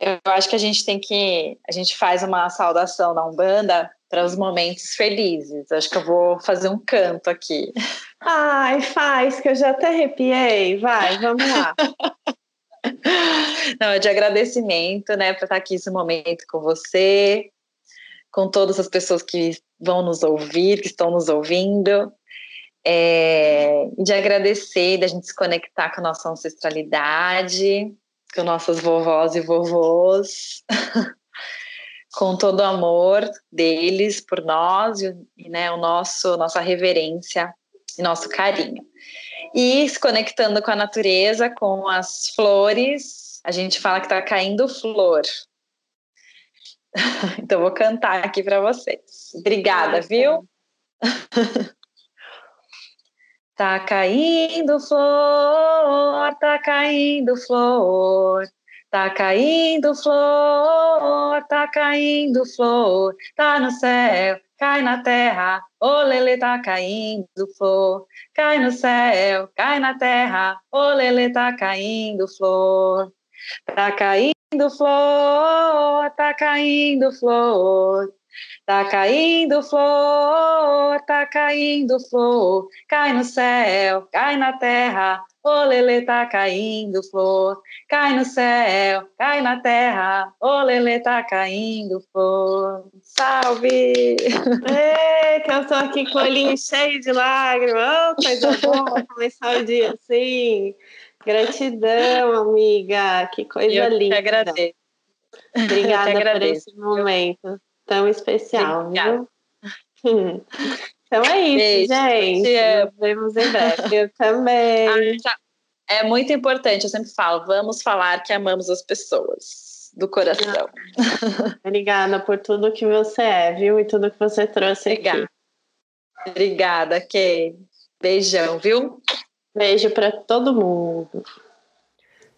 Eu acho que a gente tem que. A gente faz uma saudação na Umbanda para os momentos felizes. Acho que eu vou fazer um canto aqui.
Ai, faz, que eu já até arrepiei. Vai, vamos lá.
Não, é de agradecimento, né, por estar aqui esse momento com você, com todas as pessoas que vão nos ouvir, que estão nos ouvindo. É, de agradecer, da gente se conectar com a nossa ancestralidade, com nossas vovós e vovôs, com todo o amor deles por nós e né, o nosso nossa reverência e nosso carinho. E se conectando com a natureza, com as flores, a gente fala que está caindo flor. então vou cantar aqui para vocês. Obrigada, viu? Tá caindo flor, tá caindo flor, tá caindo flor, tá caindo flor, tá no céu, cai na terra, ô lele tá caindo flor, cai no céu, cai na terra, ô lele tá caindo flor, tá caindo flor, tá caindo flor, Tá caindo flor, tá caindo flor, cai no céu, cai na terra, ô lele tá caindo flor, cai no céu, cai na terra, ô lele tá caindo flor. Salve!
Eita, eu tô aqui com o olhinho cheio de lágrimas, oh, coisa boa começar o dia assim. Gratidão, amiga, que coisa eu linda.
Eu te agradeço.
Obrigada por esse momento tão especial, Obrigada. viu? Então é isso, Beijo, gente. Nos vemos em breve. Eu também.
É muito importante, eu sempre falo, vamos falar que amamos as pessoas do coração.
Obrigada por tudo que você é, viu? E tudo que você trouxe Obrigada.
aqui. Obrigada, Kay. Beijão, viu?
Beijo para todo mundo.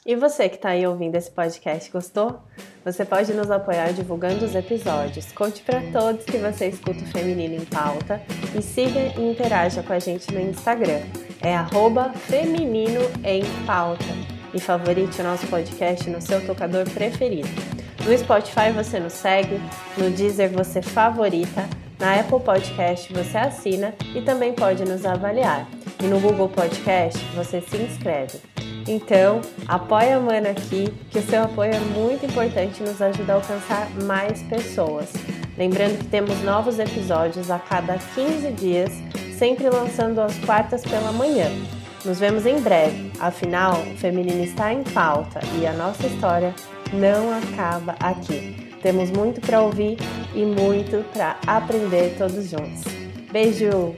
E você que está aí ouvindo esse podcast, gostou? Você pode nos apoiar divulgando os episódios. Conte para todos que você escuta o Feminino em Pauta e siga e interaja com a gente no Instagram. É arroba Feminino em Pauta. E favorite o nosso podcast no seu tocador preferido. No Spotify você nos segue, no Deezer você favorita, na Apple Podcast você assina e também pode nos avaliar. E no Google Podcast você se inscreve. Então, apoia a Mana aqui, que o seu apoio é muito importante e nos ajuda a alcançar mais pessoas. Lembrando que temos novos episódios a cada 15 dias, sempre lançando às quartas pela manhã. Nos vemos em breve, afinal, o feminino está em pauta e a nossa história não acaba aqui. Temos muito para ouvir e muito para aprender todos juntos. Beijo!